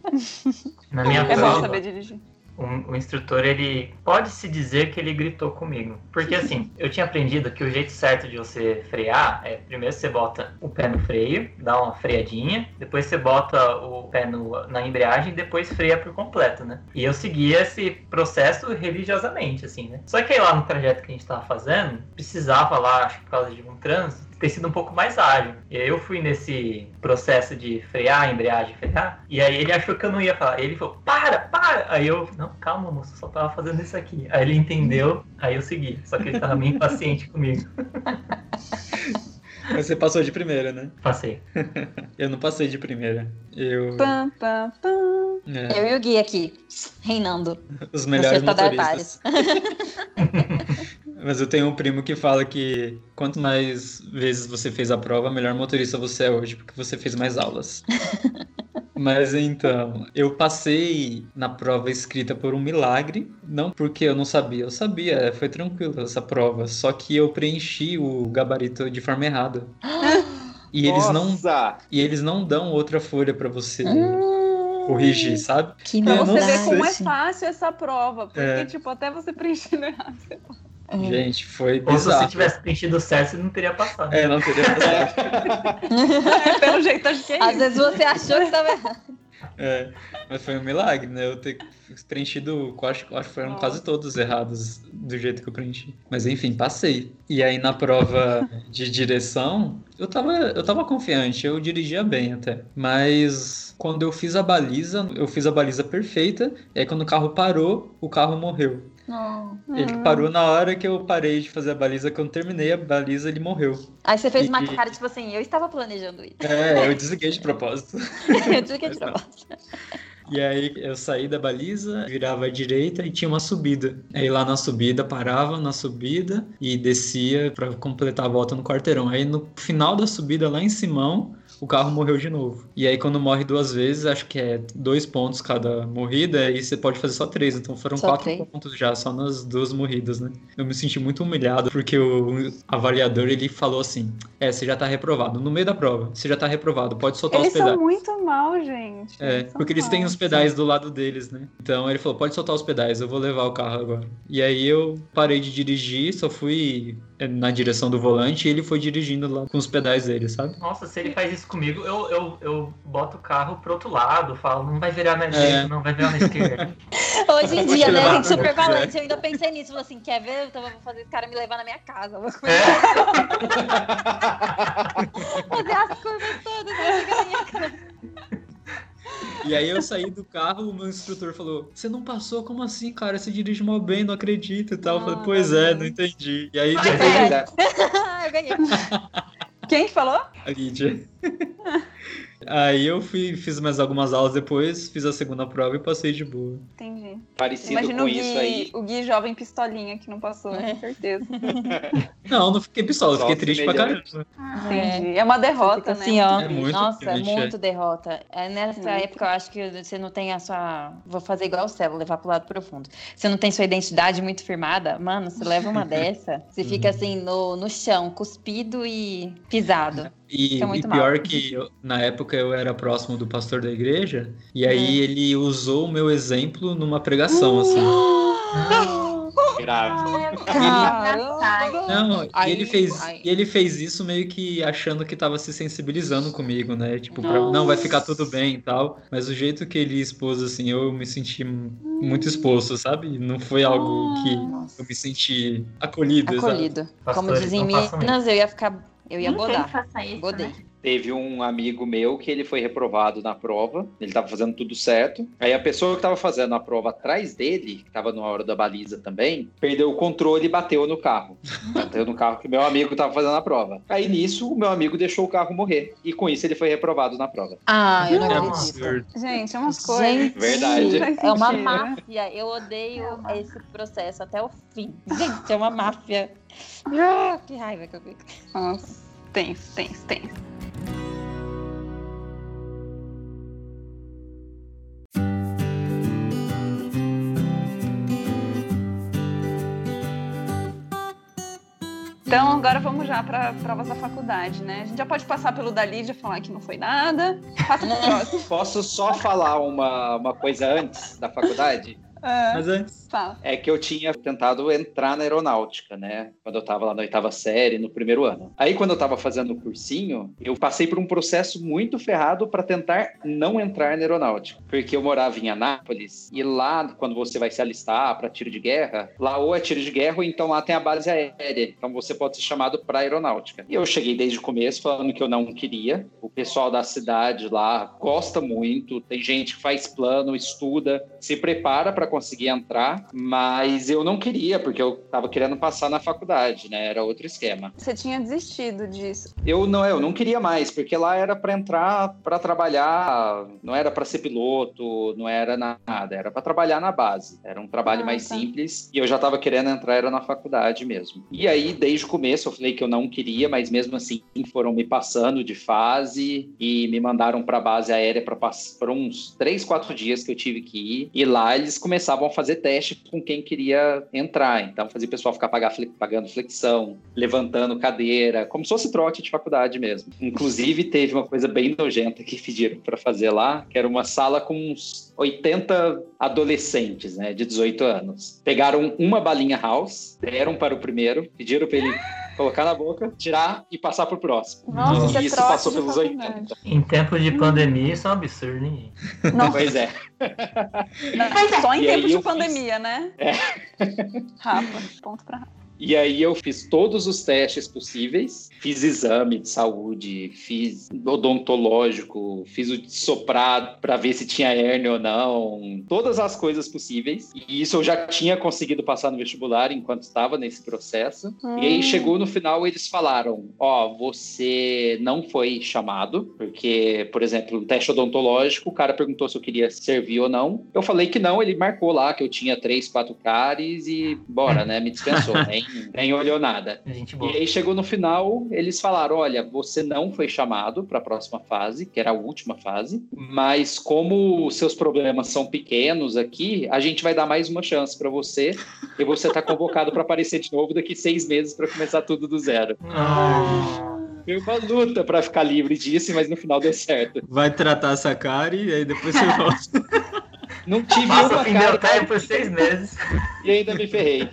Na minha É bom prova, saber dirigir. O, o instrutor, ele pode se dizer que ele gritou comigo. Porque assim, eu tinha aprendido que o jeito certo de você frear é primeiro você bota o pé no freio, dá uma freadinha, depois você bota o pé no- na embreagem e depois freia por completo, né? E eu seguia esse processo religiosamente, assim, né? Só que aí lá no trajeto que a gente tava fazendo, precisava lá, acho que por causa de um trânsito, ter sido um pouco mais ágil. E aí eu fui nesse processo de frear, embreagem, frear, e aí ele achou que eu não ia falar. Ele falou, para, para! Aí eu, não, calma, moço, eu só tava fazendo isso aqui. Aí ele entendeu, aí eu segui. Só que ele tava meio impaciente comigo. Mas você passou de primeira, né? Passei. Eu não passei de primeira. Eu. Pam, pam, pam. é, Eu e o Gui aqui, reinando. os melhores Nos motoristas. Mas eu tenho um primo que fala que quanto mais vezes você fez a prova, melhor motorista você é hoje, porque você fez mais aulas. Mas então, eu passei na prova escrita por um milagre, não porque eu não sabia, eu sabia, foi tranquilo essa prova, só que eu preenchi o gabarito de forma errada. E eles não Nossa! e eles não dão outra folha pra você Hum, corrigir, sabe? que Pra você não ver como é fácil essa prova. Porque, É. tipo, até você preenchendo errado. Hum. Gente, foi Ou se você bizarro. tivesse preenchido certo, você não teria passado. É, não teria passado. É, pelo jeito, acho que é Às isso. vezes você achou que tava errado. É, mas foi um milagre, né? Eu ter preenchido, eu acho, eu acho que foram Nossa. quase todos errados do jeito que eu preenchi. Mas enfim, passei. E aí na prova de direção, eu tava, eu tava confiante, eu dirigia bem até. Mas quando eu fiz a baliza, eu fiz a baliza perfeita, e aí quando o carro parou, o carro morreu. Não. Ele parou na hora que eu parei de fazer a baliza, quando terminei a baliza, ele morreu. Aí você fez uma E- cara, tipo assim, eu estava planejando isso. É, eu desliguei de propósito. eu desliguei de propósito. E aí eu saí da baliza, virava à direita e tinha uma subida. Aí lá na subida parava na subida e descia pra completar a volta no quarteirão. Aí no final da subida lá em Simão, o carro morreu de novo. E aí quando morre duas vezes, acho que é dois pontos cada morrida, e você pode fazer só três. Então foram Só quatro três? pontos já, só nas duas morridas, né? Eu me senti muito humilhado, porque o avaliador, ele falou assim, é, você já tá reprovado. No meio da prova, você já tá reprovado, pode soltar Eles os pedais. são muito mal, gente. É, Eles porque eles têm mal. os pedais do lado deles, né? Então ele falou, pode soltar os pedais, eu vou levar o carro agora. E aí eu parei de dirigir, só fui na direção do volante e ele foi dirigindo lá com os pedais dele, sabe? Nossa, se ele faz isso comigo, eu, eu, eu boto o carro pro outro lado, falo, não vai virar na direita, não vai virar na esquerda. Hoje em dia, né, levar gente, super valente. Eu ainda pensei nisso. Falei assim, quer ver? Então eu vou fazer esse cara me levar na minha casa. Vou É, fazer as curvas todas. Vou chegar na minha casa. E aí eu saí do carro, o meu instrutor falou: Você não passou? Como assim, cara? Você dirige mal bem, não acredito e tal. Eu falei, Ah, pois é, não entendi. E aí depois eu ganhei. Quem que falou? a Lídia. Aí eu fui, fiz mais algumas aulas depois, fiz a segunda prova e passei de boa. Entendi. Parecido Imagina com o Gui, isso aí. o Gui jovem pistolinha que não passou, É. com certeza. Não, não fiquei pistola, fiquei triste pra semelhante. caramba. Entendi. É uma derrota, Fica né? assim, ó. É muito Nossa, triste, é. muito derrota. É, nessa Muito. época, eu acho que você não tem a sua. Vou fazer igual o Celo, levar pro lado profundo. Você não tem sua identidade muito firmada, mano, você leva uma dessa, você fica assim no, no chão, cuspido e pisado. E, Fica e pior mal. que eu- na época eu era próximo do pastor da igreja, e aí ele usou o meu exemplo numa pregação, assim. Grave. Caramba! Não, e Aí- ele fez, aí- e ele fez isso meio que achando que tava se sensibilizando comigo, né? Tipo, pra- não, vai ficar tudo bem e tal. Mas o jeito que ele expôs, assim, eu me senti muito exposto, sabe? Não foi algo que Nossa. eu me senti acolhido. Acolhido. Como dizem em não façam Minas, eu ia ficar. Eu ia Ninguém bodar. faça isso, Godei. né? Teve um amigo meu que ele foi reprovado na prova, ele estava fazendo tudo certo. Aí a pessoa que estava fazendo a prova atrás dele, que estava na hora da baliza também, perdeu o controle e bateu no carro. Bateu no carro que meu amigo estava fazendo a prova. Aí nisso, o meu amigo deixou o carro morrer. E com isso ele foi reprovado na prova. Ah, eu não É acredito. Gente, é umas coisas. Gente, Verdade. é uma Mentira. máfia. Eu odeio esse processo até o fim. Gente, é uma máfia. Ah, que raiva que eu fico. Nossa, tenso, tenso, tenso. Então, agora vamos já para provas da faculdade, né? A gente já pode passar pelo da Lídia, falar que não foi nada. Passa pro próximo. Posso só falar uma, uma coisa antes da faculdade? Ah, Mas antes, fala. É que eu tinha tentado entrar na aeronáutica, né? Quando eu tava lá na oitava série, no primeiro ano. Aí, quando eu tava fazendo o cursinho, eu passei por um processo muito ferrado para tentar não entrar na aeronáutica. Porque eu morava em Anápolis e lá, quando você vai se alistar para tiro de guerra, lá ou é tiro de guerra ou então lá tem a base aérea. Então você pode ser chamado para aeronáutica. E eu cheguei desde o começo falando que eu não queria. O pessoal da cidade lá gosta muito, tem gente que faz plano, estuda, se prepara para conseguir entrar, mas eu não queria, porque eu tava querendo passar na faculdade, né? Era outro esquema. Você tinha desistido disso. Eu não, eu não queria mais, porque lá era para entrar para trabalhar, não era para ser piloto, não era nada, era para trabalhar na base. Era um trabalho Ah, mais tá. simples e eu já estava querendo entrar era na faculdade mesmo. E aí desde o começo eu falei que eu não queria, mas mesmo assim foram me passando de fase e me mandaram para a base aérea para por uns três, quatro dias que eu tive que ir. E lá eles começavam a fazer teste com quem queria entrar. Então fazia o pessoal ficar pagando flexão, levantando cadeira, como se fosse trote de faculdade mesmo. Inclusive, teve uma coisa bem nojenta que pediram para fazer lá, que era uma sala com uns 80 adolescentes, né, de 18 anos. Pegaram uma balinha house, deram para o primeiro, pediram para ele colocar na boca, tirar e passar para o próximo. Nossa, isso é e isso passou pelos faculdade. 80. Em tempos de pandemia, isso é um absurdo, hein? Nossa, Pois é. não, só em E tempo de eu fiz- pandemia, né? É. Rafa, ponto pra Rafa. E aí eu fiz todos os testes possíveis, fiz exame de saúde, fiz odontológico, fiz o soprado para ver se tinha hérnia ou não, todas as coisas possíveis. E isso eu já tinha conseguido passar no vestibular enquanto estava nesse processo. Hum. E aí chegou no final, eles falaram: Ó, você não foi chamado, porque, por exemplo, no teste odontológico, o cara perguntou se eu queria servir ou não. Eu falei que não, ele marcou lá que eu tinha três, quatro cáries e bora, né? Me dispensou, nem, nem olhou nada. Gente boa. E aí chegou no final, eles falaram: olha, você não foi chamado para a próxima fase, que era a última fase, mas como seus problemas são pequenos aqui, a gente vai dar mais uma chance para você e você tá convocado para aparecer de novo daqui seis meses para começar tudo do zero. Ah, Foi uma luta para ficar livre disso, mas no final deu certo. Vai tratar essa cara e aí depois você volta. Não tive Passa uma fim cara de por seis meses. e ainda me ferrei.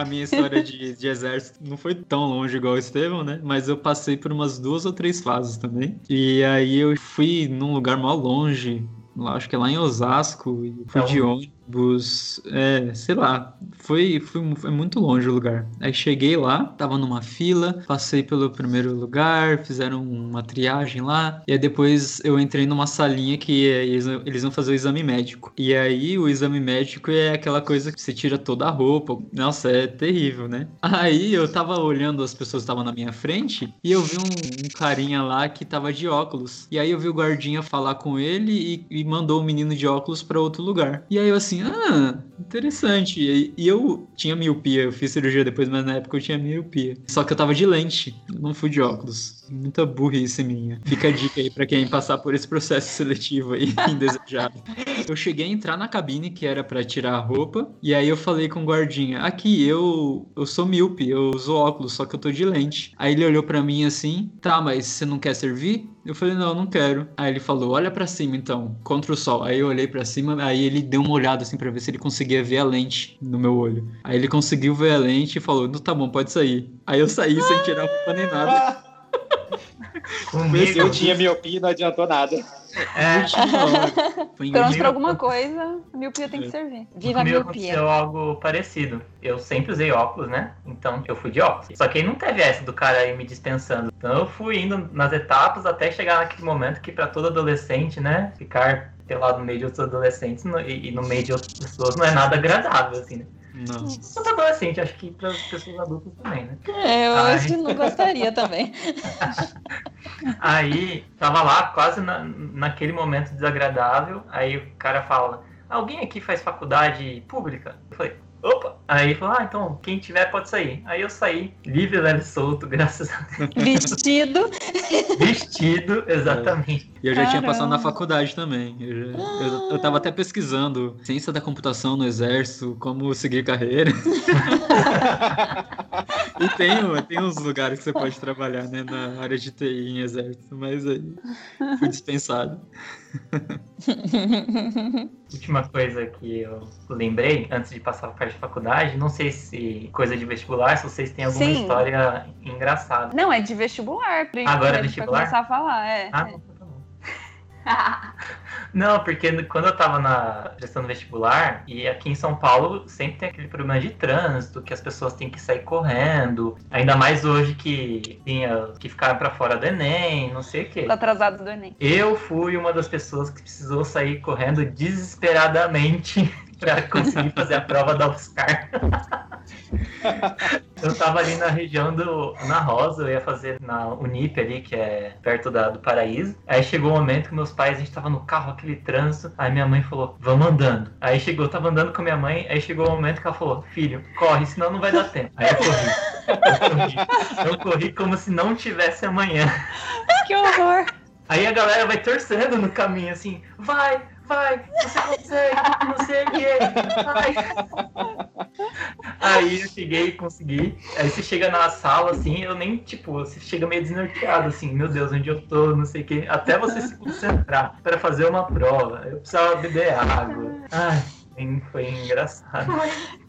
A minha história de, de exército não foi tão longe igual o Estevão, né? Mas eu passei por umas duas ou três fases também. E aí eu fui num lugar mal longe, lá, acho que é lá em Osasco, e fui É de um- ônibus, é, sei lá, foi, foi, foi muito longe o lugar. Aí cheguei lá, tava numa fila, passei pelo primeiro lugar, fizeram uma triagem lá, e aí depois eu entrei numa salinha que é, eles, eles vão fazer o exame médico. E aí o exame médico é aquela coisa que você tira toda a roupa, nossa, é terrível, né? Aí eu tava olhando as pessoas que estavam na minha frente, e eu vi um, um carinha lá que tava de óculos. E aí eu vi o guardinha falar com ele e, e mandou o menino de óculos pra outro lugar. E aí eu assim, ah, interessante. E, e eu tinha miopia, eu fiz cirurgia depois, mas na época eu tinha miopia. Só que eu tava de lente, eu não fui de óculos. Muita burrice minha. Fica a dica aí pra quem passar por esse processo seletivo aí, indesejado. Eu cheguei a entrar na cabine que era pra tirar a roupa, e aí eu falei com o guardinha: aqui, eu, eu sou míope, eu uso óculos, só que eu tô de lente. Aí ele olhou pra mim assim: tá, mas você não quer servir? Eu falei: não, não quero. Aí ele falou: olha pra cima então, contra o sol. Aí eu olhei pra cima, aí ele deu uma olhada assim pra ver se ele conseguia ver a lente no meu olho. Aí ele conseguiu ver a lente e falou: não, tá bom, pode sair. Aí eu saí sem tirar a roupa nem nada. Comigo, Eu tinha miopia e não adiantou nada. é, Pelo menos pra alguma coisa, a miopia tem que servir. Viva a miopia. aconteceu algo parecido. Eu sempre usei óculos, né? Então eu fui de óculos. Só que aí não teve essa do cara aí me dispensando. Então eu fui indo nas etapas até chegar naquele momento que pra todo adolescente, né? Ficar pelado no meio de outros adolescentes no- e, e no meio de outras pessoas não é nada agradável, assim, né? Não. Todo adolescente, acho que para pessoas adultas também, né? É, eu Ai. acho que não gostaria também. Aí, tava lá, quase na, naquele momento desagradável. Aí o cara fala: Alguém aqui faz faculdade pública? Eu falei: Opa! Aí falou: Ah, então quem tiver pode sair. Aí eu saí, livre, leve e solto, graças a Deus. Vestido. Vestido, exatamente. E eu já tinha passado na Caramba. faculdade também. Eu, já- eu, eu tava até pesquisando ciência da computação no exército, como seguir carreira. e tem, tem uns lugares que você pode trabalhar, né, na área de TI em exército, mas aí fui dispensado. Última coisa que eu lembrei antes de passar a parte de faculdade, não sei se coisa de vestibular, se vocês têm alguma Sim. história engraçada. Não, é de vestibular. Pra Agora é vestibular? começar a falar, é. Ah, não, tá bom. Não, porque quando eu tava na prestando vestibular, e aqui em São Paulo sempre tem aquele problema de trânsito, que as pessoas têm que sair correndo, ainda mais hoje que tinha que ficar pra fora do Enem, não sei o quê. Tá atrasado do Enem. Eu fui uma das pessoas que precisou sair correndo desesperadamente pra conseguir fazer a prova da UFSCar. eu tava ali na região do na Rosa, eu ia fazer na Unip ali, que é perto da, do Paraíso. Aí chegou o momento que meus pais, a gente tava no carro, aquele trânsito. Aí minha mãe falou, vamos andando. Aí chegou, eu tava andando com minha mãe, aí chegou o momento que ela falou, filho, corre, senão não vai dar tempo. Aí eu corri. Eu corri, eu corri como se não tivesse amanhã. Que horror! Aí a galera vai torcendo no caminho, assim, vai, vai, você consegue, não sei o que, vai. Aí eu cheguei e consegui. Aí você chega na sala, assim, eu nem, tipo, você chega meio desnorteado, assim, meu Deus, onde eu tô, não sei o que. Até você se concentrar para fazer uma prova. Eu precisava beber água. Ai, foi engraçado.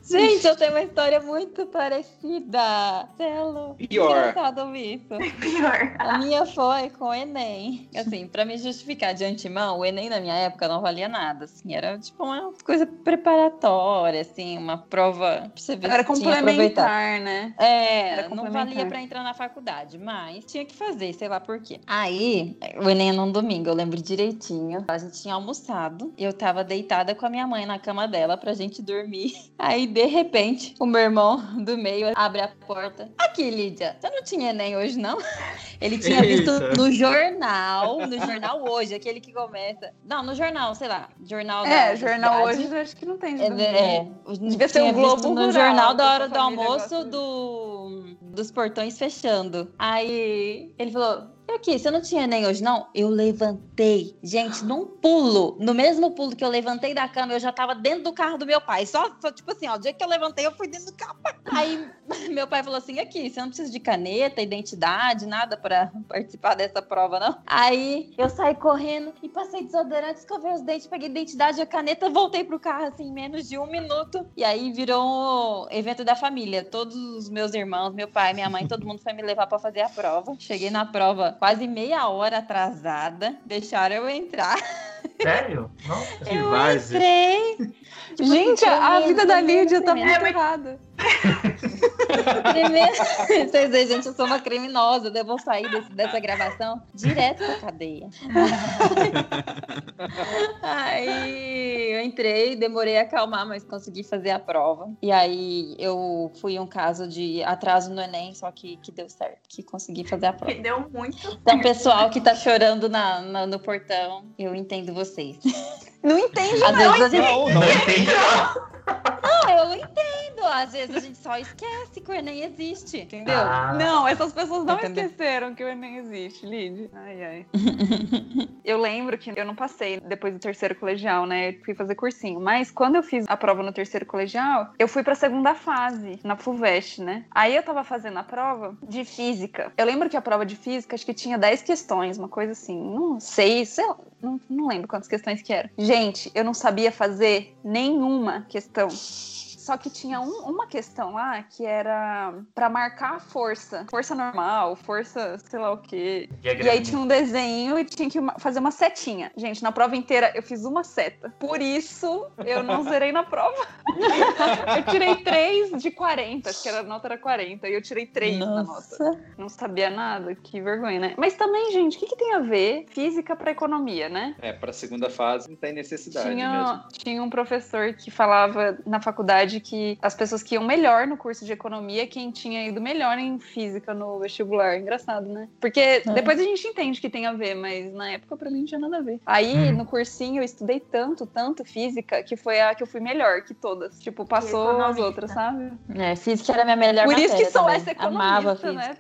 Gente, eu tenho uma história muito parecida. Celo. Pior. Engraçado ouvir isso. Pior. A minha foi com o Enem. Assim, pra me justificar de antemão, o Enem na minha época não valia nada. Assim, era tipo uma coisa preparatória, assim, uma prova pra você ver Era se tinha aproveitado. complementar, né? É, Era não valia pra entrar na faculdade, mas tinha que fazer, sei lá por quê. Aí, o Enem era num domingo, eu lembro direitinho. A gente tinha almoçado, eu tava deitada com a minha mãe na cama dela pra gente dormir. Aí, de repente, o meu irmão do meio abre a porta. Aqui, Lídia, você não tinha Enem hoje, não? Ele tinha visto Eita. no jornal, no jornal hoje, aquele que começa. Não, no jornal, sei lá, jornal da É, jornal cidade. hoje acho que não tem. É, é, Devia ser o Globo visto no Rural, jornal da hora do almoço do, dos portões fechando. Aí ele falou: "E aqui, você não tinha nem hoje não?" Eu levantei, gente, num pulo, no mesmo pulo que eu levantei da cama, eu já tava dentro do carro do meu pai. Só, só, tipo assim, ó, o dia que eu levantei, eu fui dentro do carro. Aí meu pai falou assim: "Aqui, você não precisa de caneta, identidade, nada pra participar dessa prova não?" Aí eu saí correndo e passei desodorante, escovei os dentes, peguei identidade e a caneta, voltei pro carro assim, em menos de um minuto. E aí virou um evento da família. Todos os meus irmãos, meu pai, minha mãe, todo mundo foi me levar pra fazer a prova. Cheguei na prova quase meia hora atrasada. Deixaram eu entrar. Sério? Nossa. Que eu entrei. Tipo Gente, assim, a vida da Lídia tá muito errada. Primeiro, vocês veem, gente, eu sou uma criminosa. Eu vou sair desse- dessa gravação direto pra cadeia. aí eu entrei, demorei a acalmar, mas consegui fazer a prova. E aí eu fui um caso de atraso no Enem, só que, que deu certo, que consegui fazer a prova. Que deu muito. Então, pessoal que tá chorando na, na- no portão, eu entendo vocês. Não entende, Às vezes a gente. Não, Não não. Não, eu entendo. Às vezes a gente só esquece que o Enem existe, entendeu? Ah, Não, essas pessoas não Entendeu? esqueceram que o Enem existe, Lid. Ai, ai. eu lembro que eu não passei depois do terceiro colegial, né? Eu fui fazer cursinho. Mas quando eu fiz a prova no terceiro colegial, eu fui pra segunda fase, na FUVEST, né? Aí eu tava fazendo a prova de física. Eu lembro que a prova de física, acho que tinha 10 questões, uma coisa assim. Não sei, sei lá, não, não lembro quantas questões que eram. Gente, eu não sabia fazer nenhuma questão questão. Só que tinha um- uma questão lá que era pra marcar a força. Força normal, força sei lá o quê. E aí tinha um desenho e tinha que fazer uma setinha. Gente, na prova inteira eu fiz uma seta. Por isso eu não zerei na prova. eu tirei 3 de 40, acho que era, a nota era 40. E eu tirei 3 na nota. Nossa. Não sabia nada, que vergonha, né? Mas também, gente, o que, que tem a ver física pra economia, né? É, pra segunda fase não tem necessidade mesmo. Tinha, tinha um professor que falava na faculdade que as pessoas que iam melhor no curso de economia, quem tinha ido melhor em física no vestibular. Engraçado, né? Porque depois a gente entende que tem a ver, mas na época pra mim não tinha nada a ver. Aí, Hum. no cursinho, eu estudei tanto, tanto física, que foi a que eu fui melhor que todas. Tipo, passou as economista. outras, sabe? É, física era a minha melhor Por isso que sou também. essa Amava economista, física. né?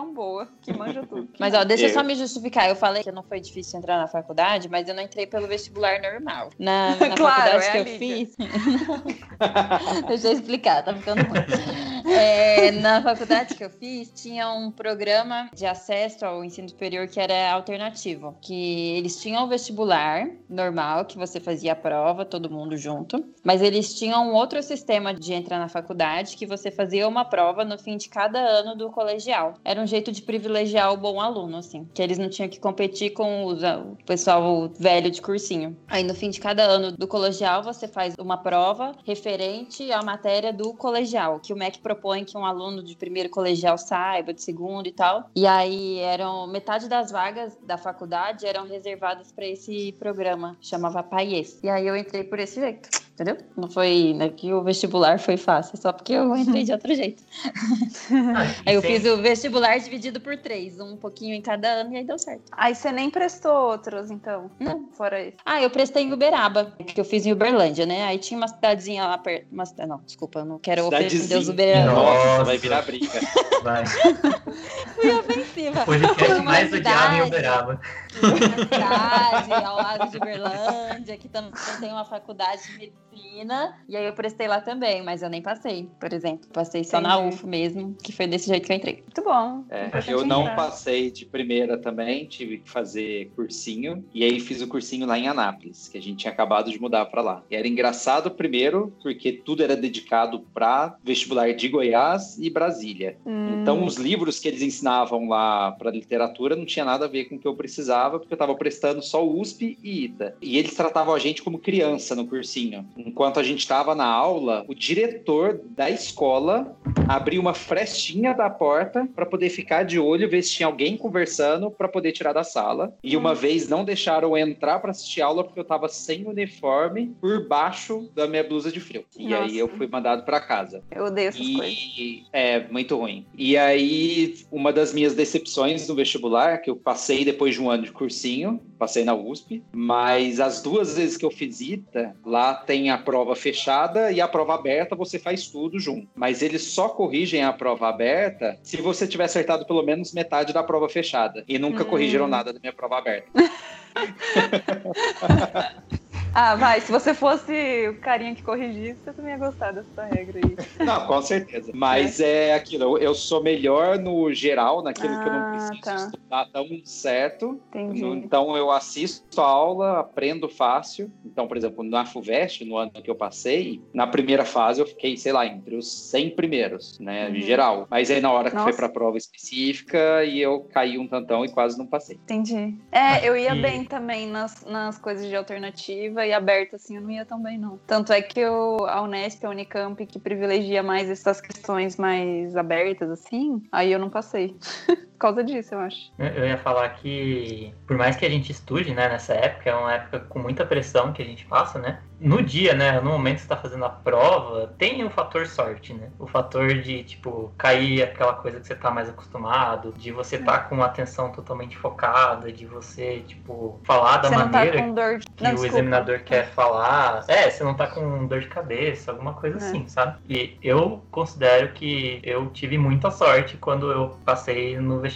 Tão, boa, que manja tudo. Mas ó, deixa eu só me justificar. Eu falei que não foi difícil entrar na faculdade, mas eu não entrei pelo vestibular normal. Na, na Claro, faculdade é que eu fiz. deixa eu explicar, tá ficando ruim. É, na faculdade que eu fiz, tinha um programa de acesso ao ensino superior que era alternativo. Que eles tinham o vestibular normal, que você fazia a prova, todo mundo junto. Mas eles tinham um outro sistema de entrar na faculdade, que você fazia uma prova no fim de cada ano do colegial. Era um jeito de privilegiar o bom aluno, assim. Que eles não tinham que competir com os- o pessoal velho de cursinho. Aí no fim de cada ano do colegial, você faz uma prova referente à matéria do colegial, que o MEC propõe que um aluno de primeiro colegial saiba, de segundo e tal. E aí eram metade das vagas da faculdade eram reservadas para esse programa, chamava PAIES. E aí eu entrei por esse jeito. Entendeu? Não foi né, que o vestibular foi fácil, só porque eu entrei de outro jeito. Ah, Aí eu fiz o vestibular dividido por três, um pouquinho em cada ano, e aí deu certo. Aí você nem prestou outros, então, Não. fora isso. Ah, eu prestei em Uberaba, que eu fiz em Uberlândia, né? Aí tinha uma cidadezinha lá perto. Uma... Não, desculpa, eu não quero ofender os Cidadezinha. uberanos. Nossa. Nossa, vai virar briga. Vai. Fui ofensiva. Podcast mais odiado em. Uberaba. Uma cidade ao lado de Uberlândia, que também tem uma faculdade de medicina. e aí eu prestei lá também, mas eu nem passei, por exemplo. Passei só na Entendi. UFO mesmo, que foi desse jeito que eu entrei. Muito bom. É, eu não entrar. passei de primeira também, tive que fazer cursinho. E aí fiz o cursinho lá em Anápolis, que a gente tinha acabado de mudar para lá. E era engraçado primeiro, porque tudo era dedicado para vestibular de Goiás e Brasília. Hum, Então os livros que eles ensinavam lá para literatura não tinha nada a ver com o que eu precisava, porque eu estava prestando só USP e ITA. E eles tratavam a gente como criança no cursinho. Enquanto a gente estava na aula, o diretor da escola abriu uma frestinha da porta para poder ficar de olho, ver se tinha alguém conversando para poder tirar da sala. E uma vez não deixaram eu entrar para assistir aula porque eu estava sem uniforme por baixo da minha blusa de frio. E Nossa. aí eu fui mandado para casa. Eu odeio essas coisas. E é muito ruim. E aí, uma das minhas decepções no vestibular, que eu passei depois de um ano de cursinho, passei na USP, mas as duas vezes que eu fiz ITA, lá tem a prova fechada e a prova aberta, você faz tudo junto. Mas eles só corrigem a prova aberta se você tiver acertado pelo menos metade da prova fechada. E nunca Hum. corrigiram nada da minha prova aberta. Ah, vai, se você fosse o carinha que corrigisse, você também ia gostar dessa regra aí. Não, com certeza. Mas é, aquilo, eu- sou melhor no geral, naquilo que eu não Ah, preciso tá. estudar tão certo. Entendi. Então eu assisto a aula, aprendo fácil. Então, por exemplo, na FUVEST, no ano que eu passei, na primeira fase eu fiquei, sei lá, entre os 100 primeiros, né, Uhum. em geral. Mas aí na hora que foi Nossa. para a prova específica e eu caí um tantão e quase não passei. Entendi. É, eu ia bem também nas, nas coisas de alternativa e aberta, assim, eu não ia tão bem, não. Tanto é que eu, a Unesp, a Unicamp, que privilegia mais essas questões mais abertas, assim, aí eu não passei. Por causa disso, eu acho. Eu ia falar que, por mais que a gente estude, né, nessa época, é uma época com muita pressão que a gente passa, né? No dia, né, no momento que você tá fazendo a prova, tem o fator sorte, né? O fator de, tipo, cair aquela coisa que você tá mais acostumado, de você tá com a atenção totalmente focada, de você, tipo, falar da você tá maneira com dor que Não, o desculpa. examinador quer falar. É, você não tá com dor de cabeça, alguma coisa É. assim, sabe? E eu considero que eu tive muita sorte quando eu passei no vestibular.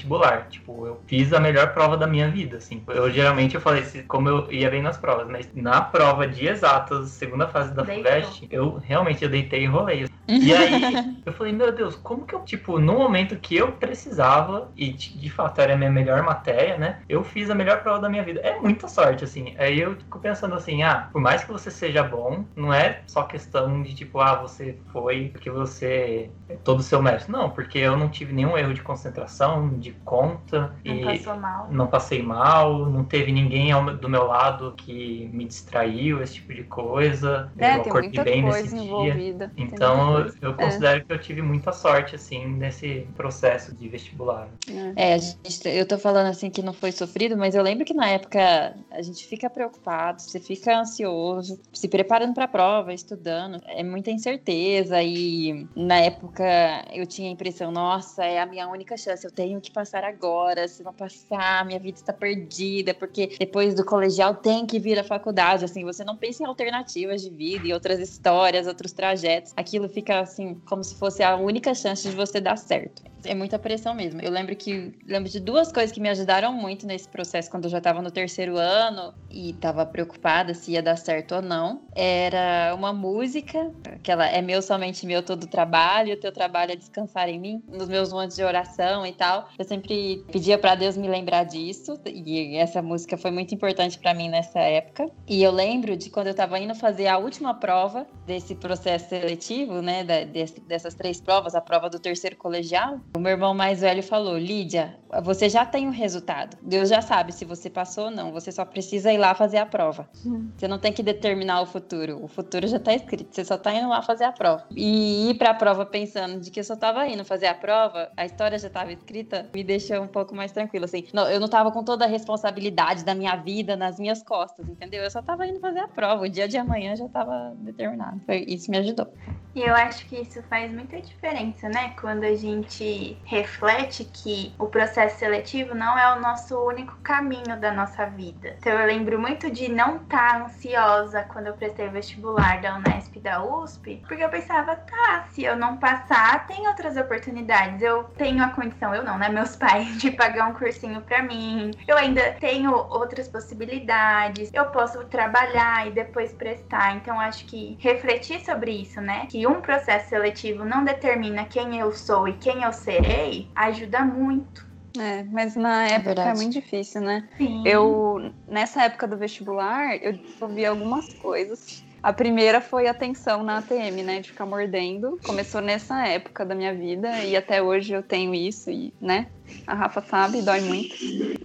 Tipo, eu fiz a melhor prova da minha vida, assim. Eu geralmente eu falei se- como eu ia bem nas provas, mas na prova de exatas, segunda fase da Deitou. FUVEST, eu realmente eu deitei e rolei. E aí, eu falei, meu Deus, como que eu, tipo, no momento que eu precisava, e de fato era a minha melhor matéria, né? Eu fiz a melhor prova da minha vida. É muita sorte, assim. Aí eu fico pensando assim, ah, por mais que você seja bom, não é só questão de, tipo, ah, você foi porque você é todo o seu mérito. Não, porque eu não tive nenhum erro de concentração, de conta. Não e passou mal. não passei mal, não teve ninguém do meu lado que me distraiu, esse tipo de coisa. É, eu tem acordei muita bem coisa nesse dia. envolvida. tem Então, eu, eu considero que eu tive muita sorte, assim, nesse processo de vestibular. É. É, gente- eu tô falando assim que não foi sofrido, mas eu lembro que na época a gente fica preocupado, você fica ansioso, se preparando pra prova, estudando, é muita incerteza e na época eu tinha a impressão, nossa, é a minha única chance, eu tenho que passar agora, se não passar, minha vida está perdida, porque depois do colegial tem que vir a faculdade, assim, você não pensa em alternativas de vida e outras histórias, outros trajetos, aquilo fica assim, como se fosse a única chance de você dar certo. É muita pressão mesmo. Eu lembro que lembro de duas coisas que me ajudaram muito nesse processo quando eu já estava no terceiro ano e estava preocupada se ia dar certo ou não. Era uma música, aquela é meu somente meu todo trabalho, o teu trabalho é descansar em mim, nos meus momentos de oração e tal. Eu sempre pedia para Deus me lembrar disso e essa música foi muito importante para mim nessa época. E eu lembro de quando eu estava indo fazer a última prova desse processo seletivo, né, desse- dessas três provas, a prova do terceiro colegial, o meu irmão mais velho falou: Lídia, você já tem o resultado. Deus já sabe se você passou ou não. Você só precisa ir lá fazer a prova. Hum. Você não tem que determinar o futuro. O futuro já tá escrito. Você só tá indo lá fazer a prova. E ir pra prova pensando de que eu só tava indo fazer a prova, a história já tava escrita, me deixou um pouco mais tranquilo. Assim, não, eu não tava com toda a responsabilidade da minha vida nas minhas costas, entendeu? Eu só tava indo fazer a prova. O dia de amanhã já tava determinado. Foi- Isso me ajudou. E eu acho que isso faz muita diferença, né? Quando a gente reflete que o processo seletivo não é o nosso único caminho da nossa vida. Então eu lembro muito de não estar tá ansiosa quando eu prestei vestibular da Unesp e da USP, porque eu pensava, tá, se eu não passar, tem outras oportunidades. Eu tenho a condição, eu não, né? Meus pais, de pagar um cursinho para mim. Eu ainda tenho outras possibilidades. Eu posso trabalhar e depois prestar. Então acho que refletir sobre isso, né? Que um processo seletivo não determina quem eu sou e quem eu serei, ajuda muito. É, mas na época é, é muito difícil, né? Sim. Eu, nessa época do vestibular, eu ouvi algumas coisas. A primeira foi a tensão na ATM, né? De ficar mordendo. Começou nessa época da minha vida e até hoje eu tenho isso, e, né? A Rafa sabe, dói muito.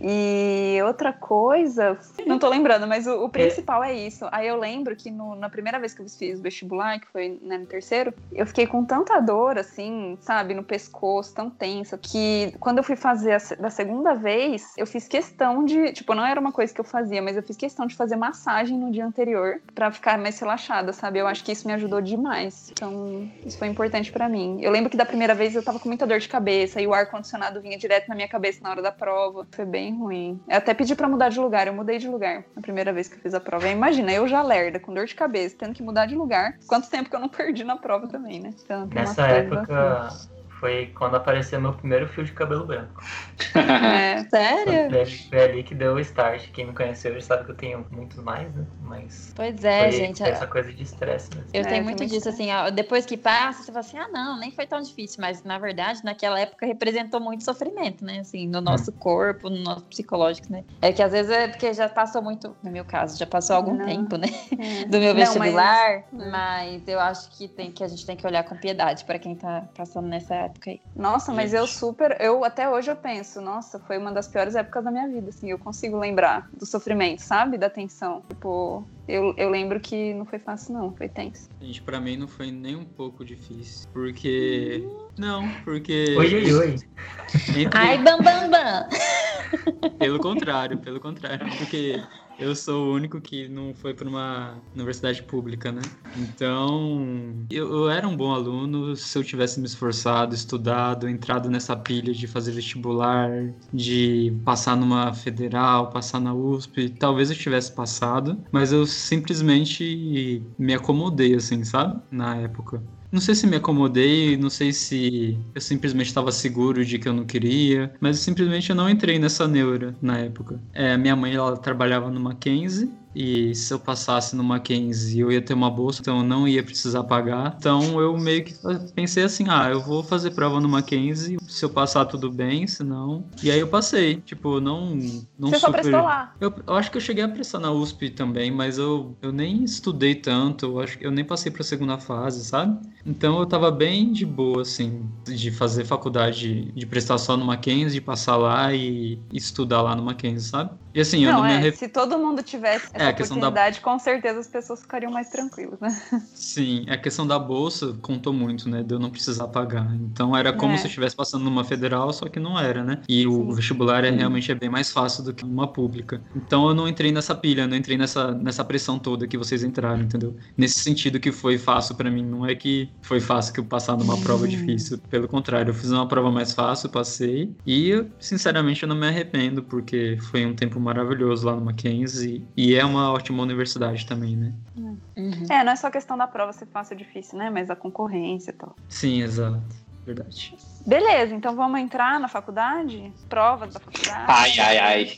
E outra coisa, não tô lembrando, mas o, o principal é. isso. Aí eu lembro que no, na primeira vez que eu fiz o vestibular, que foi né, no terceiro, eu fiquei com tanta dor, assim, sabe, no pescoço, tão tensa, que quando eu fui fazer a, da segunda vez, eu fiz questão de, tipo, não era uma coisa que eu fazia, mas eu fiz questão de fazer massagem no dia anterior para ficar mais relaxada, sabe? Eu acho que isso me ajudou demais. Então, isso foi importante para mim. Eu lembro que da primeira vez eu tava com muita dor de cabeça e o ar-condicionado vinha direto na minha cabeça na hora da prova. Foi bem ruim. Eu até pedi para mudar de lugar. Eu mudei de lugar a primeira vez que eu fiz a prova. imagina, eu já lerda, com dor de cabeça, tendo que mudar de lugar. Quanto tempo que eu não perdi na prova também, né? Então, Nessa época. Assim foi quando apareceu meu primeiro fio de cabelo branco. É, sério? Foi, foi ali que deu o start. Quem me conheceu já sabe que eu tenho muitos mais, né? Mas. Pois é, foi, gente. Foi essa coisa de estresse mesmo. Eu é, tenho muito disso, assim, ó, depois que passa, você fala assim, ah, não, nem foi tão difícil. Mas, na verdade, naquela época representou muito sofrimento, né? Assim, no nosso hum. corpo, no nosso psicológico, né? É que às vezes é porque já passou muito, no meu caso, já passou algum não. tempo, né? É. Do meu vestibular. Não, mas... mas... eu acho que, tem, que a gente tem que olhar com piedade para quem tá passando nessa época aí. Nossa, mas eu super, eu até hoje eu penso, nossa, foi uma das piores épocas da minha vida, assim, eu consigo lembrar do sofrimento, sabe? Da tensão. Tipo, eu, eu lembro que não foi fácil não, foi tenso. Gente, pra mim não foi nem um pouco difícil, porque... Não, porque... Oi, oi, oi. Entre... Ai, bam, bam, bam. Pelo contrário, pelo contrário, porque eu sou o único que não foi para uma universidade pública, né? Então, eu, eu, era um bom aluno se eu tivesse me esforçado, estudado, entrado nessa pilha de fazer vestibular, de passar numa federal, passar na USP, talvez eu tivesse passado, mas eu simplesmente me acomodei, assim, sabe? Na época. Não sei se me acomodei, não sei se eu simplesmente estava seguro de que eu não queria, mas simplesmente eu não entrei nessa neura na época. É, minha mãe ela trabalhava no Mackenzie e se eu passasse no Mackenzie eu ia ter uma bolsa, então eu não ia precisar pagar. Então eu meio que pensei assim: ah, eu vou fazer prova no Mackenzie, se eu passar tudo bem, se não. E aí eu passei. Tipo, não. não Você super... só prestou lá? Eu, eu, acho que eu cheguei a prestar na USP também, mas eu, eu nem estudei tanto, eu acho que eu nem passei pra segunda fase, sabe? Então eu tava bem de boa, assim, de fazer faculdade, de prestar só no Mackenzie, de passar lá e estudar lá no Mackenzie, sabe? E assim, não, eu não é, me arrep... Se todo mundo tivesse essa é, oportunidade, da... com certeza as pessoas ficariam mais tranquilas, né? Sim, a questão da bolsa contou muito, né? De eu não precisar pagar. Então era como é. se eu estivesse passando numa federal, só que não era, né? E Sim. o vestibular é, realmente é bem mais fácil do que uma pública. Então eu não entrei nessa pilha, não entrei nessa, nessa pressão toda que vocês entraram, entendeu? Nesse sentido que foi fácil para mim. Não é que foi fácil que eu passar numa prova difícil. Pelo contrário, eu fiz uma prova mais fácil, passei. E, sinceramente, eu não me arrependo, porque foi um tempo maravilhoso lá no Mackenzie e é uma ótima universidade também, né? Uhum. É, não é só questão da prova ser fácil ou difícil, né? Mas a concorrência e tal. Sim, exato. Verdade. Beleza, então vamos entrar na faculdade? Provas da faculdade? Ai, ai, ai.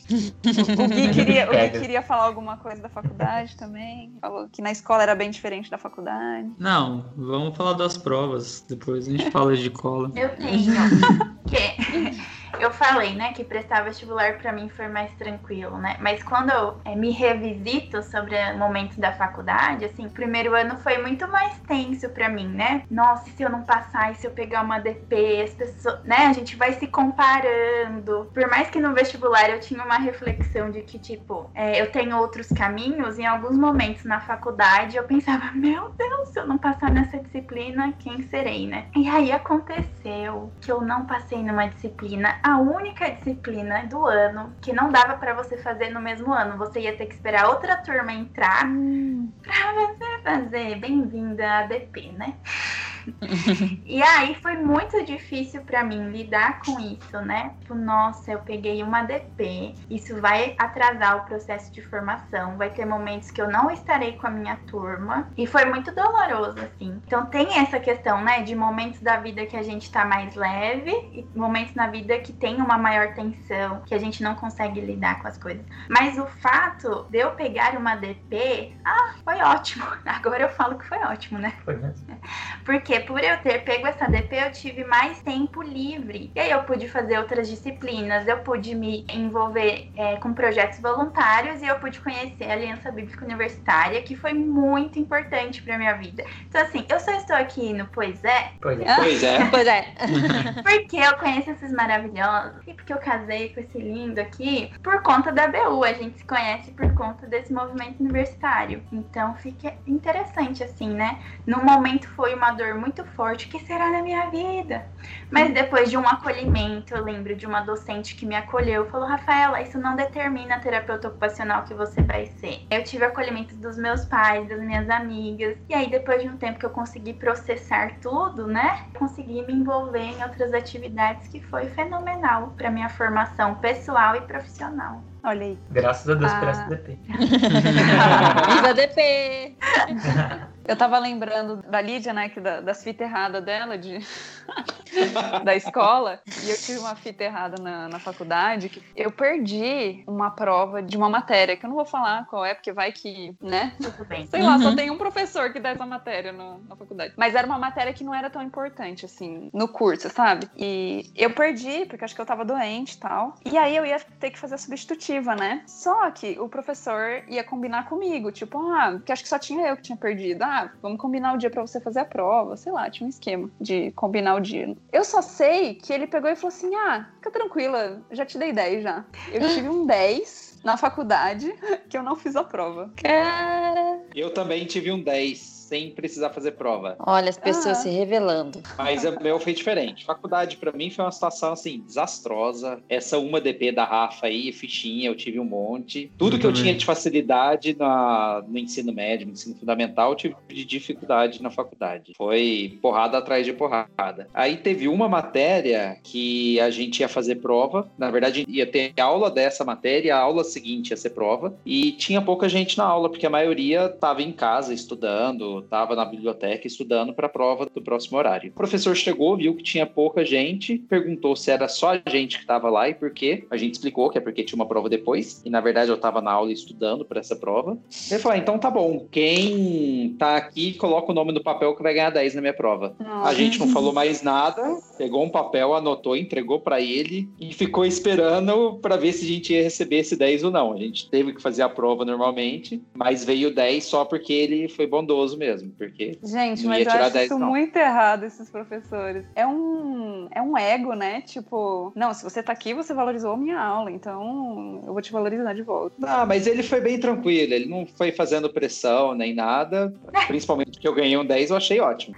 O, Gui, queria, o Gui queria falar alguma coisa da faculdade também. Falou que na escola era bem diferente da faculdade. Não, vamos falar das provas. Depois a gente fala de cola. Eu tenho. que eu falei, né, que prestar vestibular para mim foi mais tranquilo, né? Mas quando eu é, me revisito sobre o momento da faculdade, assim, o primeiro ano foi muito mais tenso para mim, né? Nossa, se eu não passar, e se eu pegar uma DP, as pessoas, né? A gente vai se comparando. Por mais que no vestibular eu tinha uma reflexão de que, tipo, é, eu tenho outros caminhos, em alguns momentos na faculdade eu pensava, meu Deus, se eu não passar nessa disciplina, quem serei, né? E aí aconteceu que eu não passei numa disciplina a única disciplina do ano que não dava para você fazer no mesmo ano. Você ia ter que esperar outra turma entrar hum. pra você fazer. Bem-vinda a DP, né? E aí foi muito difícil para mim lidar com isso, né? Tipo, nossa, eu peguei uma DP, isso vai atrasar o processo de formação, vai ter momentos que eu não estarei com a minha turma, e foi muito doloroso, assim. Então tem essa questão, né, de momentos da vida que a gente tá mais leve e momentos na vida que tem uma maior tensão, que a gente não consegue lidar com as coisas. Mas o fato de eu pegar uma DP, ah, foi ótimo. Agora eu falo que foi ótimo, né? Foi mesmo. Porque por eu ter pego essa DP, eu tive mais tempo livre. E aí eu pude fazer outras disciplinas, eu pude me envolver é, com projetos voluntários e eu pude conhecer a Aliança Bíblica Universitária, que foi muito importante para minha vida. Então, assim, eu só estou aqui no Pois é. Pois é. Pois é. Pois é. Porque eu conheço esses maravilhosos e porque eu casei com esse lindo aqui por conta da BU. A gente se conhece por conta desse movimento universitário. Então fica interessante, assim, né? No momento foi uma dor muito forte. O que será na minha vida? Mas depois de um acolhimento, eu lembro de uma docente que me acolheu, falou: Rafaela, isso não determina a terapeuta ocupacional que você vai ser. Eu tive acolhimento dos meus pais, das minhas amigas. E aí, depois de um tempo que eu consegui processar tudo, né? Consegui me envolver em outras atividades que foi fenomenal para minha formação pessoal e profissional. Olha aí. Graças a Deus por Ah. essa DP. Viva DP! Eu tava lembrando da Lídia, né, que da- das fitas erradas dela, de, da escola, e eu tive uma fita errada na, na faculdade, que eu perdi uma prova de uma matéria, que eu não vou falar qual é, porque vai que, né, Tudo bem. sei lá, só Uhum. tem um professor que dá essa matéria no- na faculdade. Mas era uma matéria que não era tão importante, assim, no curso, sabe? E eu perdi, porque acho que eu tava doente e tal, e aí eu ia ter que fazer a substitutiva, né? Só que o professor ia combinar comigo, tipo, ah, que acho que só tinha eu que tinha perdido. Ah, vamos combinar o dia pra você fazer a prova. Sei lá, tinha um esquema de combinar o dia. Eu só sei que ele pegou e falou assim: ah, fica tranquila, já te dei 10 já. Eu tive um 10 na faculdade que eu não fiz a prova. Cara! Eu também tive um 10, sem precisar fazer prova. Olha as pessoas Ah. se revelando. Mas o meu foi diferente. Faculdade, pra mim, foi uma situação, assim, desastrosa. Essa uma DP da Rafa aí, fichinha, eu tive um monte. Tudo Eu que eu tinha de facilidade na, no ensino médio, no ensino fundamental, eu tive de dificuldade na faculdade. Foi porrada atrás de porrada. Aí teve uma matéria que a gente ia fazer prova. Na verdade, ia ter aula dessa matéria, a aula seguinte ia ser prova. E tinha pouca gente na aula, porque a maioria estava em casa estudando, estava na biblioteca estudando para a prova do próximo horário. O professor chegou, viu que tinha pouca gente, perguntou se era só a gente que estava lá e por quê. A gente explicou que é porque tinha uma prova depois. E na verdade eu estava na aula estudando para essa prova. Ele falou: ah, então tá bom, quem tá aqui coloca o nome no papel que vai ganhar 10 na minha prova. A gente não falou mais nada, pegou um papel, anotou, entregou para ele e ficou esperando para ver se a gente ia receber esse 10 ou não. A gente teve que fazer a prova normalmente, mas veio 10 só porque ele foi bondoso mesmo, porque Gente, Não mas eu acho 10 isso não. muito errado, esses professores. É um, é um ego, né? Tipo, não, se você tá aqui, você valorizou a minha aula, então eu vou te valorizar de volta. Ah, mas ele foi bem tranquilo, ele não foi fazendo pressão nem nada, principalmente porque eu ganhei um 10, eu achei ótimo.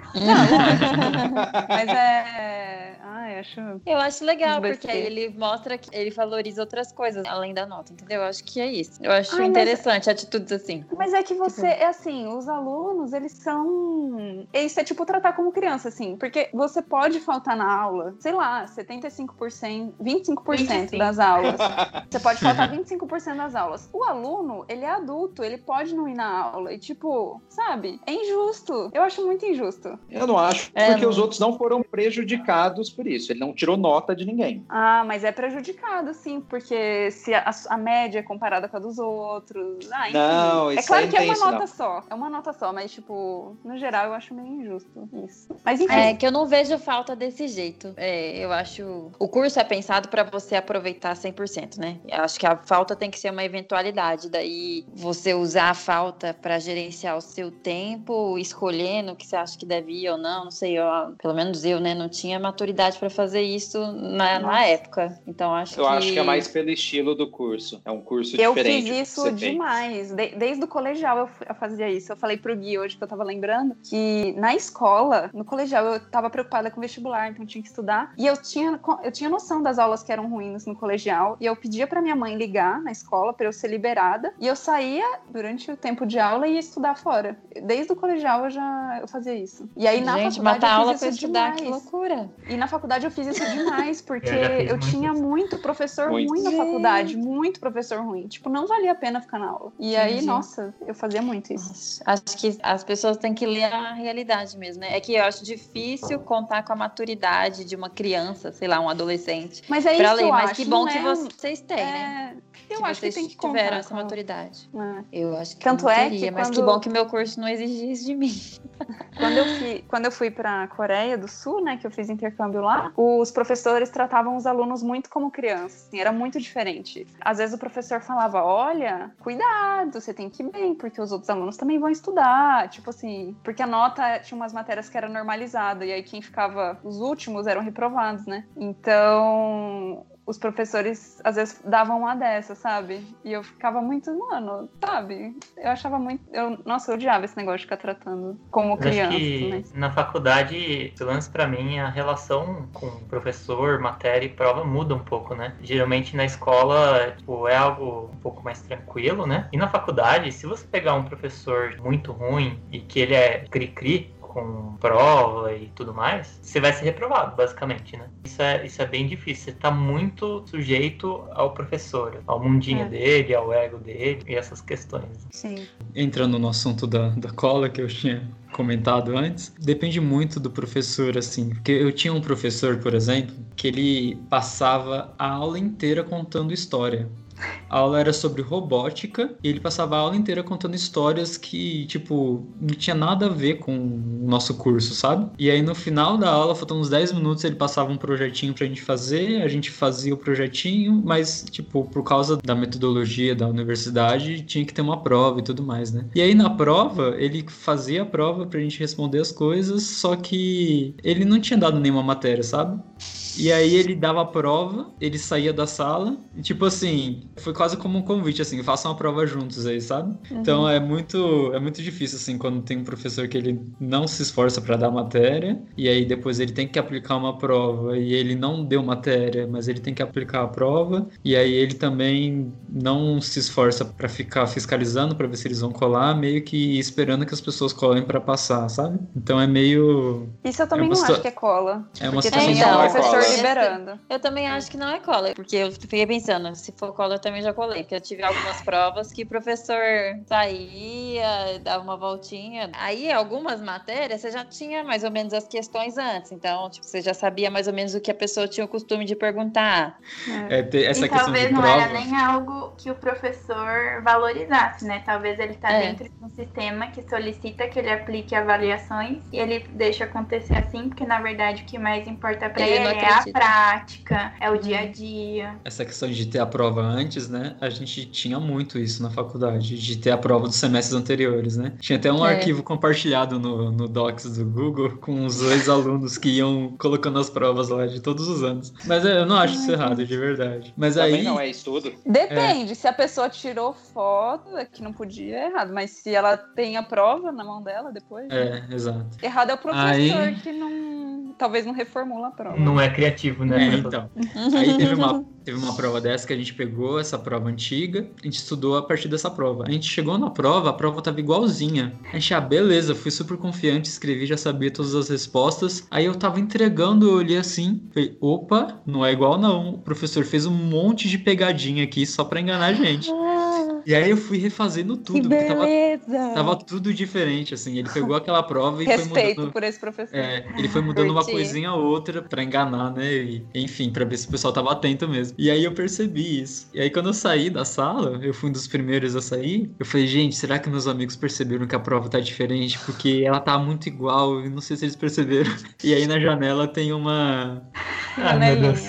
Mas é. Ai, acho. Eu acho legal, porque aí ele mostra que ele valoriza outras coisas além da nota, entendeu? Eu acho que é isso. Eu acho Ai, mas- interessante atitudes assim. Mas é que você, é assim, os alunos, eles são. Isso é tipo tratar como criança, assim. Porque você pode faltar na aula, sei lá, 75%, 25% 25. das aulas. Você pode faltar 25% das aulas. O aluno, ele é adulto, ele pode não ir na aula. E, tipo, sabe? É injusto. Eu acho muito injusto. Eu não acho, É, porque não. os outros não foram prejudicados por isso. Ele não tirou nota de ninguém. Ah, mas é prejudicado, sim, porque se a, a média é comparada com a dos outros. Ah, enfim. Não, é isso claro aí que é uma isso, nota não. só. É uma nota só, mas, tipo, no geral, eu acho meio injusto isso. Mas enfim. É que eu não vejo falta desse jeito. É, eu acho. O curso é pensado para você aproveitar 100%, né? Eu acho que a falta tem que ser uma eventualidade. Daí você usar a falta para gerenciar o seu tempo, escolhendo o que você acha que deve ir ou não. Não sei, eu, pelo menos eu, né? Não tinha maturidade para fazer isso na, na época. Então acho Eu que. acho que é mais pelo estilo do curso. É um curso Eu diferente. fiz que isso demais. De- desde o colegial eu, eu fazia isso. Eu falei pro Gui hoje que eu tava lembrando que na escola, no colegial, eu tava preocupada com vestibular, então eu tinha que estudar. E eu tinha, eu tinha noção das aulas que eram ruins no colegial. E eu pedia pra minha mãe ligar na escola pra eu ser liberada. E eu saía durante o tempo de aula e ia estudar fora. Desde o colegial eu já eu fazia isso. E aí na Gente, faculdade matar eu aula fiz pra estudar, demais. que loucura. E na faculdade eu fiz isso demais, porque Eu eu muito tinha isso. muito professor Muito. ruim na faculdade, muito professor ruim. Tipo, não valia a pena ficar na aula. E aí, Entendi. nossa, eu fazia muito isso. Acho que as pessoas têm que ler a realidade mesmo, né? É que eu acho difícil contar com a maturidade de uma criança, sei lá, um adolescente, Mas é pra isso ler. eu Mas acho. que bom que é vocês têm, né? é, Eu que acho que vocês tem que tiveram contar essa com- maturidade. É. Eu acho que Tanto não é que teria, mas que quando- bom que meu curso não exigia isso de mim. Quando eu fui, quando eu fui para Coreia do Sul, né, que eu fiz intercâmbio lá, os professores tratavam os alunos muito como crianças, assim, era muito diferente. Às vezes o professor falava: "Olha, cuidado, você tem que ir bem, porque os outros alunos também vão estudar", tipo assim, porque a nota tinha umas matérias que era normalizada e aí quem ficava os últimos eram reprovados, né? Então, os professores às vezes davam uma dessa, sabe? E eu ficava muito, mano, sabe? Eu achava muito. Eu, nossa, eu odiava esse negócio de ficar tratando como criança. Mas... na faculdade, o lance pra mim, a relação com professor, matéria e prova muda um pouco, né? Geralmente na escola, tipo, é algo um pouco mais tranquilo, né? E na faculdade, se você pegar um professor muito ruim e que ele é cri-cri, com prova e tudo mais, você vai ser reprovado, basicamente, né? Isso é, isso é bem difícil. Você tá muito sujeito ao professor, ao mundinho É. dele, ao ego dele e essas questões. Sim. Entrando no assunto da, da cola que eu tinha comentado antes, depende muito do professor, assim. Porque eu tinha um professor, por exemplo, que ele passava a aula inteira contando história. A aula era sobre robótica e ele passava a aula inteira contando histórias que, tipo, não tinha nada a ver com o nosso curso, sabe? E aí no final da aula, faltando uns 10 minutos, ele passava um projetinho pra gente fazer, a gente fazia o projetinho, mas, tipo, por causa da metodologia da universidade, tinha que ter uma prova e tudo mais, né? E aí na prova, ele fazia a prova pra gente responder as coisas, só que ele não tinha dado nenhuma matéria, sabe? E aí ele dava a prova, ele saía da sala, e tipo assim, foi quase como um convite, assim, façam a prova juntos aí, sabe? Então é muito, é muito difícil, assim, quando tem um professor que ele não se esforça para dar matéria, e aí depois ele tem que aplicar uma prova, e ele não deu matéria, mas ele tem que aplicar a prova, e aí ele também não se esforça para ficar fiscalizando para ver se eles vão colar, meio que esperando que as pessoas colhem para passar, sabe? Então é meio. Isso eu também É não situa- acho que é cola. É uma situação tem então, o é professor. Liberando. Eu também acho que não é cola, porque eu fiquei pensando, se for cola eu também já colei, porque eu tive algumas provas que o professor saía, dava uma voltinha. Aí, algumas matérias, você já tinha mais ou menos as questões antes, então, tipo, você já sabia mais ou menos o que a pessoa tinha o costume de perguntar. É. É, essa e questão talvez de não prova. era nem algo que o professor valorizasse, né? Talvez ele tá É. dentro de um sistema que solicita que ele aplique avaliações e ele deixa acontecer assim, porque na verdade o que mais importa pra Ele ele, não é a prática, é o dia a dia. Essa questão de ter a prova antes, né? A gente tinha muito isso na faculdade, de ter a prova dos semestres anteriores, né? Tinha até um É. arquivo compartilhado no, no Docs do Google com os dois alunos que iam colocando as provas lá de todos os anos. Mas é, eu não acho isso errado, de verdade. Mas Também aí. não é estudo. Depende, se a pessoa tirou foto, é que não podia, é errado. Mas se ela tem a prova na mão dela depois. né? É, exato. Errado é o professor Aí- que não. Talvez não reformula a prova. Não é criativo, né? É, então. Aí teve uma, teve uma prova dessa que a gente pegou, essa prova antiga, a gente estudou a partir dessa prova. A gente chegou na prova, a prova tava igualzinha. A gente, ah, beleza, fui super confiante, escrevi, já sabia todas as respostas. Aí eu tava entregando, eu olhei assim, falei, opa, não é igual não. O professor fez um monte de pegadinha aqui só pra enganar a gente. E aí eu fui refazendo Que tudo, tava, beleza! tava tudo diferente, assim. Ele pegou aquela prova e foi Respeito mudando. por esse professor. É, ele foi mudando uma Curti. coisinha ou outra pra enganar, né? E, enfim, pra ver se o pessoal tava atento mesmo. E aí eu percebi isso. E aí quando eu saí da sala, eu fui um dos primeiros a sair, eu falei, gente, será que meus amigos perceberam que a prova tá diferente? Porque ela tá muito igual, e não sei se eles perceberam. E aí na janela tem uma. Ah, meu Deus.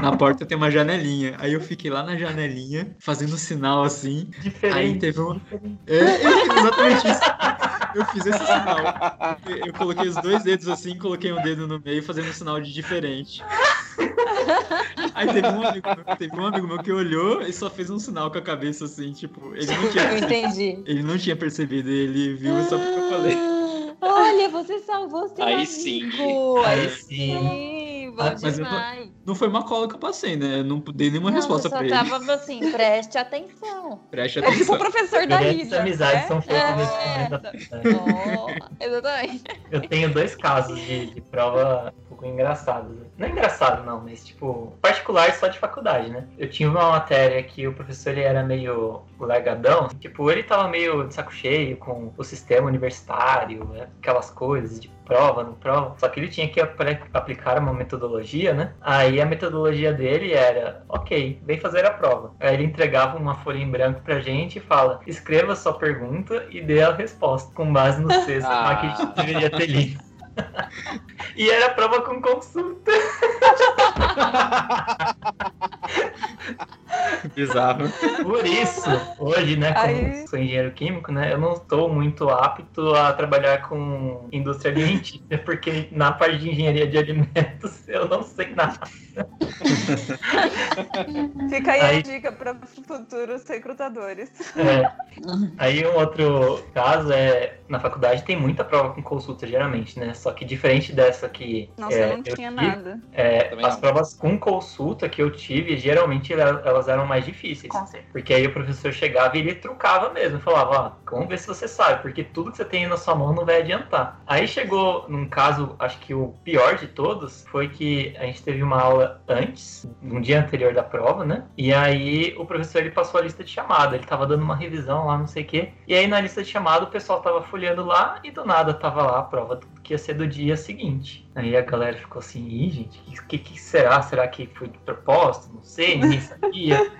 Na porta tem uma janelinha. Aí eu fiquei lá na janelinha, fazendo sinal assim. Aí Diferente. teve um. É, é, exatamente isso. Eu fiz esse sinal. Eu coloquei os dois dedos assim, coloquei um dedo no meio, fazendo um sinal de diferente. Aí teve um, amigo meu, teve um amigo meu que olhou e só fez um sinal com a cabeça assim, tipo, ele não tinha, Eu entendi. ele não tinha percebido, ele viu só porque eu falei. Olha, você salvou seu Aí amigo. sim. Aí sim. Sim, bom Ah, mas eu tô- demais. Não foi uma cola que eu passei, né? Eu não dei nenhuma Não, resposta eu só pra ele. tava assim, preste atenção. Preste É tipo o atenção. professor da Lívia. amizades né? são feitas É. nesse momento da faculdade. Oh, exatamente. Eu tenho dois casos de, de prova um pouco engraçados. Não é engraçado, não, mas tipo, particular só de faculdade, né? Eu tinha uma matéria que o professor ele era meio largadão, tipo, ele tava meio de saco cheio com o sistema universitário, né? aquelas coisas de prova, não prova. Só que ele tinha que apl- aplicar uma metodologia, né? Aí a metodologia dele era, ok, vem fazer a prova. Aí ele entregava uma folha em branco pra gente e fala, escreva sua pergunta e dê a resposta, com base no texto Ah. que a gente deveria ter lido. e era prova com consulta. Bizarro. Por isso, hoje, né, como Aí- sou engenheiro químico, né, eu não estou muito apto a trabalhar com indústria alimentícia, porque na parte de engenharia de alimentos eu não sei nada. Fica aí, Aí- a dica para futuros recrutadores. É. Aí um outro caso é, na faculdade tem muita prova com consulta, geralmente, né, só que diferente dessa que Nossa, é, eu não tinha tive, nada. é, as não. provas com consulta que eu tive, geralmente elas elas eram mais difíceis. Porque aí o professor chegava e ele trucava mesmo, falava, ó, vamos ver se você sabe, porque tudo que você tem na sua mão não vai adiantar. Aí chegou num caso, acho que o pior de todos, foi que a gente teve uma aula antes, no dia anterior da prova, né? E aí o professor ele passou a lista de chamada, ele tava dando uma revisão lá, não sei o quê. E aí na lista de chamada o pessoal tava folheando lá e do nada tava lá a prova do- que ia ser do dia seguinte. Aí a galera ficou assim, ih, gente, o que, que será? Será que foi de propósito? Não sei, ninguém sabia.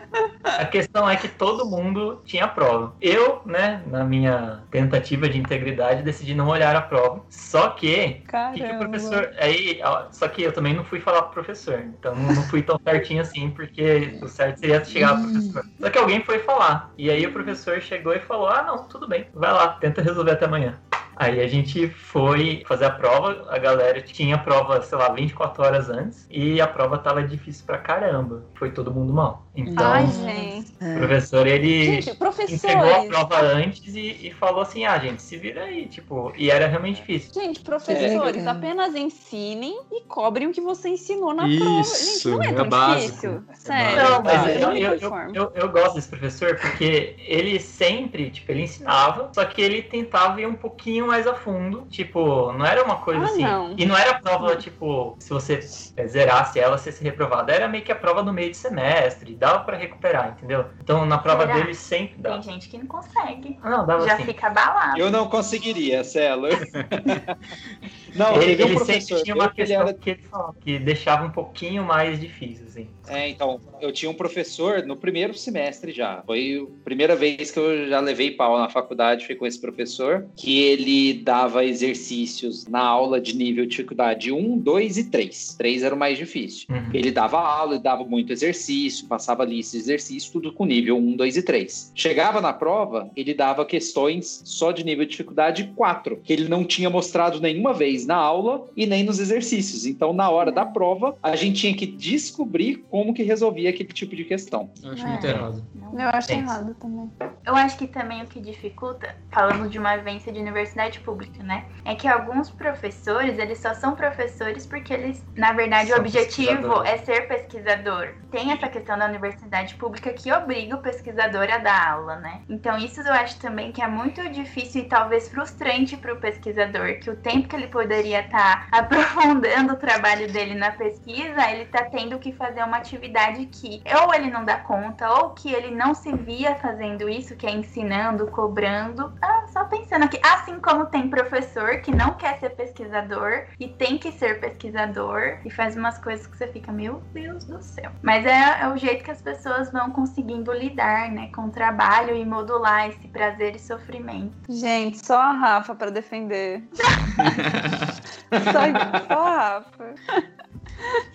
A questão é que todo mundo tinha a prova. Eu, né, na minha tentativa de integridade, decidi não olhar a prova. Só que, que, que o professor. Aí, só que eu também não fui falar pro professor. Então não não fui tão certinho assim, porque o certo seria chegar pro professor. Só que alguém foi falar. E aí o professor chegou e falou: ah, não, tudo bem, vai lá, tenta resolver até amanhã. Aí a gente foi fazer a prova, a galera tinha a prova, sei lá, 24 horas antes, e a prova tava difícil pra caramba. Foi todo mundo mal. Então, Ai, o gente. professor, ele Gente, entregou a professores. prova antes e, e falou assim, ah, gente, se vira aí, tipo, e era realmente difícil. Gente, professores, É. apenas ensinem e cobrem o que você ensinou na prova. Gente, Isso, não é é tão básico. difícil. É Sério. Não, mas eu, eu, eu, eu, gosto desse professor porque ele sempre, tipo, ele ensinava, só que ele tentava ir um pouquinho mais a fundo. Tipo, não era uma coisa Ah, assim. não. E não era prova, tipo, se você zerasse ela, você ia ser reprovado. Era meio que a prova no meio de semestre, dava pra recuperar, entendeu? Então na prova Será? dele sempre dava. Tem gente que não consegue. Ah, não, dava Já sim. fica abalado. Eu não conseguiria, Celo. Não, Ele, um ele professor sempre tinha uma ele questão era que ele falava, que deixava um pouquinho mais difícil, assim. É, então, eu tinha um professor no primeiro semestre já. Foi a primeira vez que eu já levei pau na faculdade, foi com esse professor, que ele dava exercícios na aula de nível de dificuldade 1, 2 e 3. 3 era o mais difícil. Uhum. Ele dava aula, ele dava muito exercício, passava lista de exercício, tudo com nível 1, 2 e 3. Chegava na prova, ele dava questões só de nível de dificuldade 4, que ele não tinha mostrado nenhuma vez na aula e nem nos exercícios. Então, na hora da prova, a gente tinha que descobrir como que resolvia aquele tipo de questão. Eu acho É. muito errado. Eu acho Tem. errado também. Eu acho que também o que dificulta, falando de uma vivência de universidade pública, né? É que alguns professores, eles só são professores porque eles, na verdade, o São objetivo pesquisadores. é ser pesquisador. Tem essa questão da universidade pública que obriga o pesquisador a dar aula, né? Então isso eu acho também que é muito difícil e talvez frustrante para o pesquisador, que o tempo que ele poderia estar aprofundando o trabalho dele na pesquisa, ele está tendo que fazer uma atividade que ou ele não dá conta, ou que ele não se via fazendo isso, que é ensinando, cobrando. Ah, só pensando aqui. Assim como tem professor que não quer ser pesquisador e tem que ser pesquisador e faz umas coisas que você fica, meu Deus do céu. Mas é, é o jeito que as pessoas vão conseguindo lidar, né, com o trabalho e modular esse prazer e sofrimento. Gente, só a Rafa pra defender. só, só a Rafa.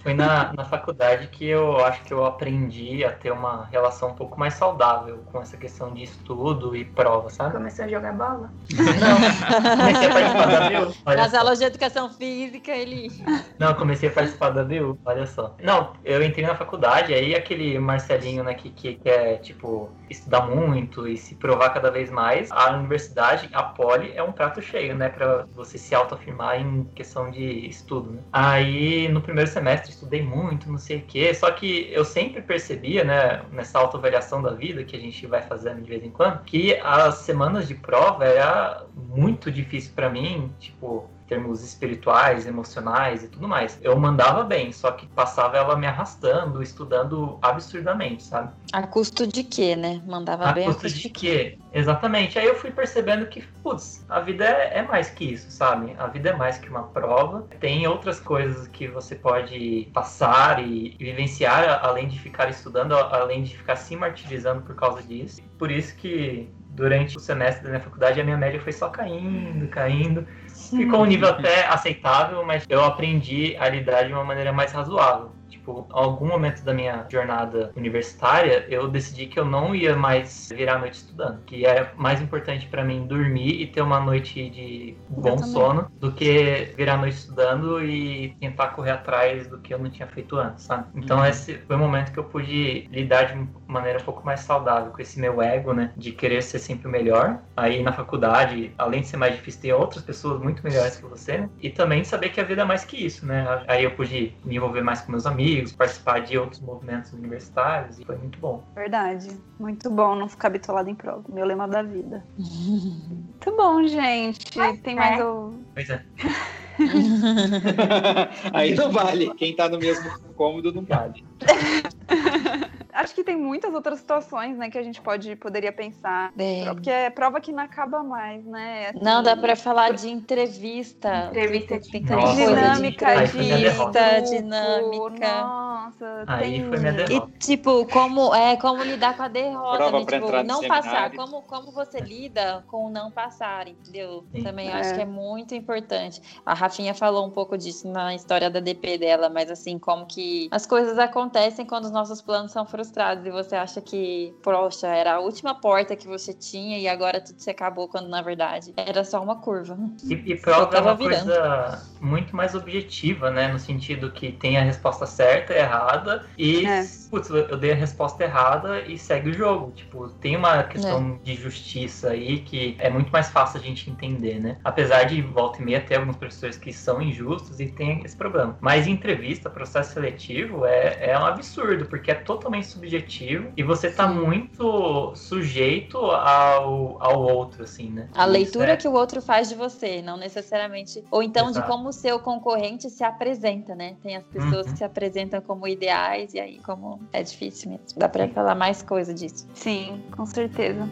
Foi na, na faculdade que eu acho que eu aprendi a ter uma relação um pouco mais saudável com essa questão de estudo e prova, sabe? Começou a jogar bola? Não, comecei a participar da BU. Olha Nas só. aulas de educação física, ele. Não, comecei a participar da BU, olha só. Não, eu entrei na faculdade, aí aquele Marcelinho, né, que, que quer, tipo, estudar muito e se provar cada vez mais, a universidade, a Poli, é um prato cheio, né, pra você se autoafirmar em questão de estudo, né. Aí, no primeiro semestre, estudei muito, não sei o quê, só que eu sempre percebia, né, nessa autoavaliação da vida que a gente vai fazendo de vez em quando, que as semanas de prova era muito difícil pra mim, tipo, termos espirituais, emocionais e tudo mais. Eu mandava bem, só que passava ela me arrastando, estudando absurdamente, sabe? A custo de quê, né? Mandava A bem custo de quê? Exatamente. Aí eu fui percebendo que, putz, a vida é, é mais que isso, sabe? A vida é mais que uma prova. Tem outras coisas que você pode passar e, vivenciar, a- além de ficar estudando, a- além de ficar se martirizando por causa disso. Por isso que durante o semestre da minha faculdade a minha média foi só caindo, caindo. Ficou um nível até aceitável, mas eu aprendi a lidar de uma maneira mais razoável. Tipo, algum momento da minha jornada universitária, eu decidi que eu não ia mais virar a noite estudando. Que era mais importante pra mim dormir e ter uma noite de bom sono do que virar a noite estudando e tentar correr atrás do que eu não tinha feito antes, sabe? Então Uhum. esse foi o momento que eu pude lidar de maneira um pouco mais saudável com esse meu ego, né? De querer ser sempre o melhor. Aí na faculdade, além de ser mais difícil, tem outras pessoas muito melhores que você, né? E também saber que a vida é mais que isso, né? Aí eu pude me envolver mais com meus amigos, participar de outros movimentos universitários e foi muito bom. Verdade. Muito bom não ficar bitolado em prova. Meu lema da vida. Muito bom, gente. Tem mais é. o. Pois é. Aí não vale. Quem tá no mesmo cômodo não vale. Acho que tem muitas outras situações, né, que a gente pode, poderia pensar. Bem, Porque é prova que não acaba mais, né? Assim, Não dá pra falar de entrevista. Entrevista Tem de Nossa, dinâmica Aí de dinâmica. Nossa, Aí tem... foi minha E derrota. tipo, como é como lidar com a derrota, Prova né? Tipo, não seminário. passar, como como você lida com o não passar, entendeu? Sim. Também É. acho que é muito importante. A Rafinha falou um pouco disso na história da DP dela, mas assim, como que as coisas acontecem quando os nossos planos são frustrados e você acha que, poxa, era a última porta que você tinha e agora tudo se acabou quando na verdade era só uma curva. E, e prova é uma virando. coisa muito mais objetiva, né? No sentido que tem a resposta certa e errada e, É. putz, eu dei a resposta errada e segue o jogo. Tipo, tem uma É. questão de justiça aí que é muito mais fácil a gente entender, né? Apesar de volta e meia ter alguns professores que são injustos e tem esse problema. Mas entrevista, processo seletivo, é, é um absurdo, porque é totalmente subjetivo e você tá Sim. muito sujeito ao, ao outro, assim, né? A leitura é- que o outro faz de você, não necessariamente. Ou então de Exato. como o seu concorrente se apresenta, né? Tem as pessoas Uhum. que se apresentam como ideais, e aí como é difícil mesmo. Dá pra falar mais coisa disso. Sim, com certeza.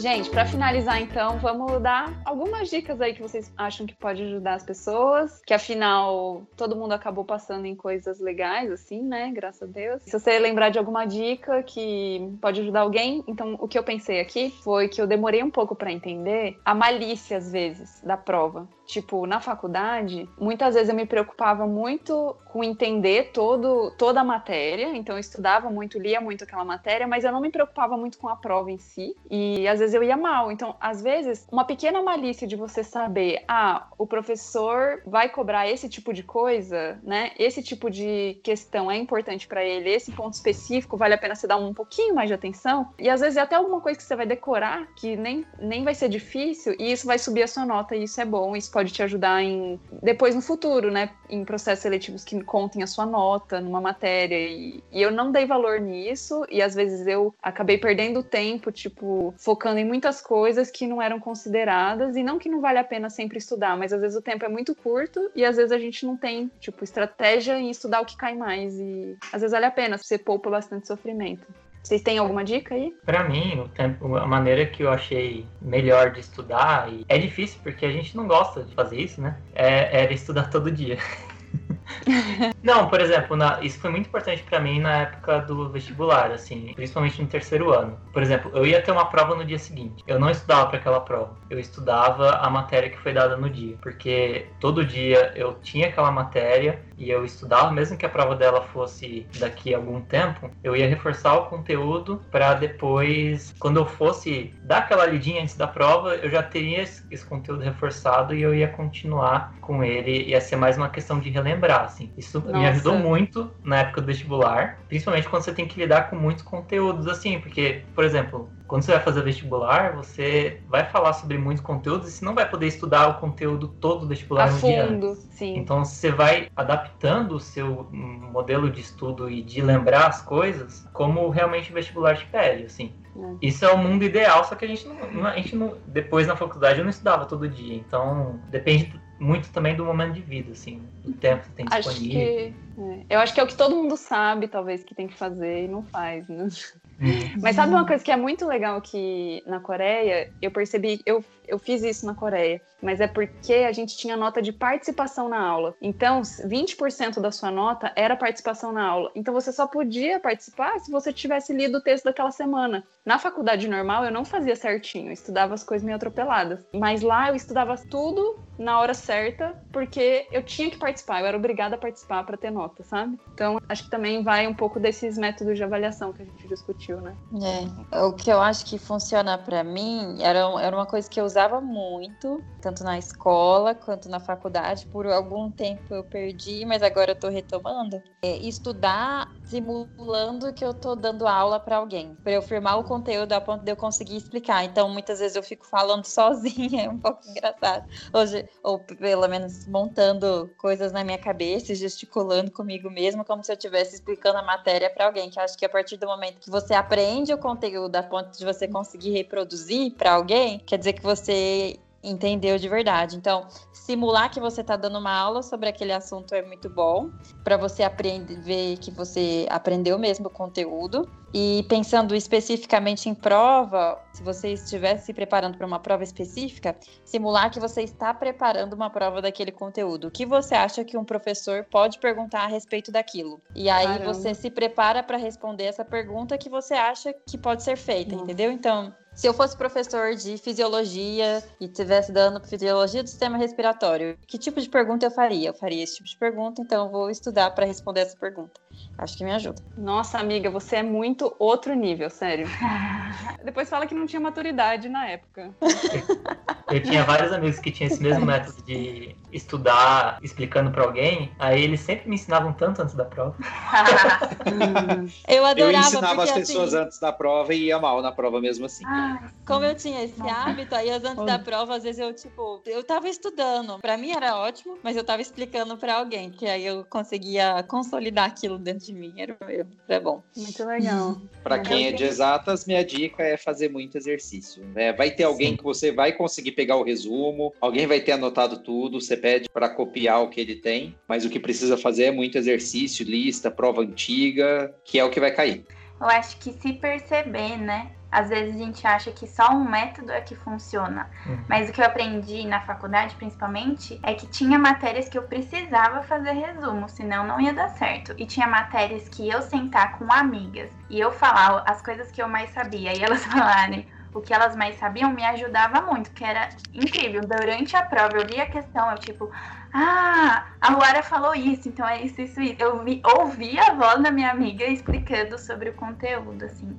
Gente, para finalizar então, vamos dar algumas dicas aí que vocês acham que pode ajudar as pessoas, que afinal todo mundo acabou passando em coisas legais assim, né? Graças a Deus. Se você lembrar de alguma dica que pode ajudar alguém, então o que eu pensei aqui foi que eu demorei um pouco para entender a malícia às vezes da prova. Tipo, na faculdade, muitas vezes eu me preocupava muito com entender todo, toda a matéria, então eu estudava muito, lia muito aquela matéria, mas eu não me preocupava muito com a prova em si, e às vezes eu ia mal. Então, às vezes, uma pequena malícia de você saber, ah, o professor vai cobrar esse tipo de coisa, né? Esse tipo de questão é importante para ele, esse ponto específico vale a pena você dar um pouquinho mais de atenção, e às vezes é até alguma coisa que você vai decorar, que nem, nem vai ser difícil, e isso vai subir a sua nota, e isso é bom, isso pode te ajudar em depois no futuro, né? Em processos seletivos que contem a sua nota numa matéria. E, e eu não dei valor nisso, e às vezes eu acabei perdendo tempo, tipo, focando em muitas coisas que não eram consideradas, e não que não vale a pena sempre estudar, mas às vezes o tempo é muito curto e às vezes a gente não tem, tipo, estratégia em estudar o que cai mais. E às vezes vale a pena, você poupa bastante sofrimento. Vocês têm alguma dica aí? Pra mim, tempo, a maneira que eu achei melhor de estudar, é difícil porque a gente não gosta de fazer isso, né? É, era estudar todo dia. Não, por exemplo, na- isso foi muito importante pra mim na época do vestibular, assim, principalmente no terceiro ano. Por exemplo, eu ia ter uma prova no dia seguinte. Eu não estudava pra aquela prova. Eu estudava a matéria que foi dada no dia, porque todo dia eu tinha aquela matéria e eu estudava, mesmo que a prova dela fosse daqui a algum tempo, eu ia reforçar o conteúdo pra depois, quando eu fosse dar aquela lidinha antes da prova, eu já teria esse, esse conteúdo reforçado e eu ia continuar com ele. Ia ser mais uma questão de relembrar, assim. Isso me Nossa. ajudou muito na época do vestibular, principalmente quando você tem que lidar com muitos conteúdos, assim, porque, por exemplo, quando você vai fazer vestibular, você vai falar sobre muitos conteúdos e você não vai poder estudar o conteúdo todo do vestibular A no dia fundo, sim. Então você vai adaptando o seu modelo de estudo e de lembrar as coisas como realmente o vestibular te pede, assim. É. Isso é o mundo ideal, só que a gente não, não- a gente não, depois na faculdade eu não estudava todo dia, então depende muito também do momento de vida, assim, do tempo que tem Acho disponível. que. é, eu acho que é o que todo mundo sabe, talvez, que tem que fazer e não faz, né? Hum. Mas sabe uma coisa que é muito legal que na Coreia, eu percebi, eu, eu fiz isso na Coreia, mas é porque a gente tinha nota de participação na aula. Então, 20% da sua nota era participação na aula. Então, você só podia participar se você tivesse lido o texto daquela semana. Na faculdade normal, eu não fazia certinho, eu estudava as coisas meio atropeladas. Mas lá eu estudava tudo na hora certa, porque eu tinha que participar, eu era obrigada a participar para ter nota, sabe? Então, acho que também vai um pouco desses métodos de avaliação que a gente discutiu, né? É, o que eu acho que funciona pra mim era, era uma coisa que eu usava muito, tanto na escola quanto na faculdade. Por algum tempo eu perdi, mas agora eu tô retomando. É estudar simulando que eu tô dando aula pra alguém, Pra eu firmar o conteúdo a ponto de eu conseguir explicar. Então, muitas vezes eu fico falando sozinha, é um pouco engraçado. Hoje, ou pelo menos montando coisas na minha cabeça, e gesticulando comigo mesma, como se eu estivesse explicando a matéria para alguém. Que acho que a partir do momento que você aprende o conteúdo a ponto de você conseguir reproduzir para alguém, quer dizer que você entendeu de verdade. Então, simular que você está dando uma aula sobre aquele assunto é muito bom para você aprender ver que você aprendeu mesmo o conteúdo. E pensando especificamente em prova, se você estivesse se preparando para uma prova específica, simular que você está preparando uma prova daquele conteúdo. O que você acha que um professor pode perguntar a respeito daquilo? E aí Caramba. você se prepara para responder essa pergunta que você acha que pode ser feita, Nossa. entendeu? Então, se eu fosse professor de fisiologia e estivesse dando fisiologia do sistema respiratório, que tipo de pergunta eu faria? Eu faria esse tipo de pergunta, então eu vou estudar para responder essa pergunta. Acho que me ajuda. Nossa, amiga, você é muito outro nível, sério. Depois fala que não tinha maturidade na época. Eu tinha vários amigos que tinham esse mesmo método de estudar explicando pra alguém, aí eles sempre me ensinavam tanto antes da prova. Eu adorava Eu ensinava porque, as pessoas assim, antes da prova e ia mal na prova mesmo assim. Como eu tinha esse hábito, aí antes da prova, às vezes eu, tipo, eu tava estudando. Pra mim era ótimo, mas eu tava explicando pra alguém, que aí eu conseguia consolidar aquilo dentro de mim. Era, era bom. Muito legal. Pra Uhum. quem é de exatas, minha dica é fazer muito exercício. né? Vai ter alguém Sim. que você vai conseguir pegar o resumo, alguém vai ter anotado tudo, você pede para copiar o que ele tem, mas o que precisa fazer é muito exercício, lista, prova antiga, que é o que vai cair. Eu acho que se perceber, né? Às vezes a gente acha que só um método é que funciona. Uhum. Mas o que eu aprendi na faculdade, principalmente, é que tinha matérias que eu precisava fazer resumo, senão não ia dar certo. E tinha matérias que eu sentar com amigas e eu falar as coisas que eu mais sabia e elas falarem o que elas mais sabiam me ajudava muito, que era incrível. Durante a prova eu li a questão, eu tipo, ah, a Luara falou isso, então é isso, isso, isso. Eu vi, ouvi a voz da minha amiga explicando sobre o conteúdo, assim.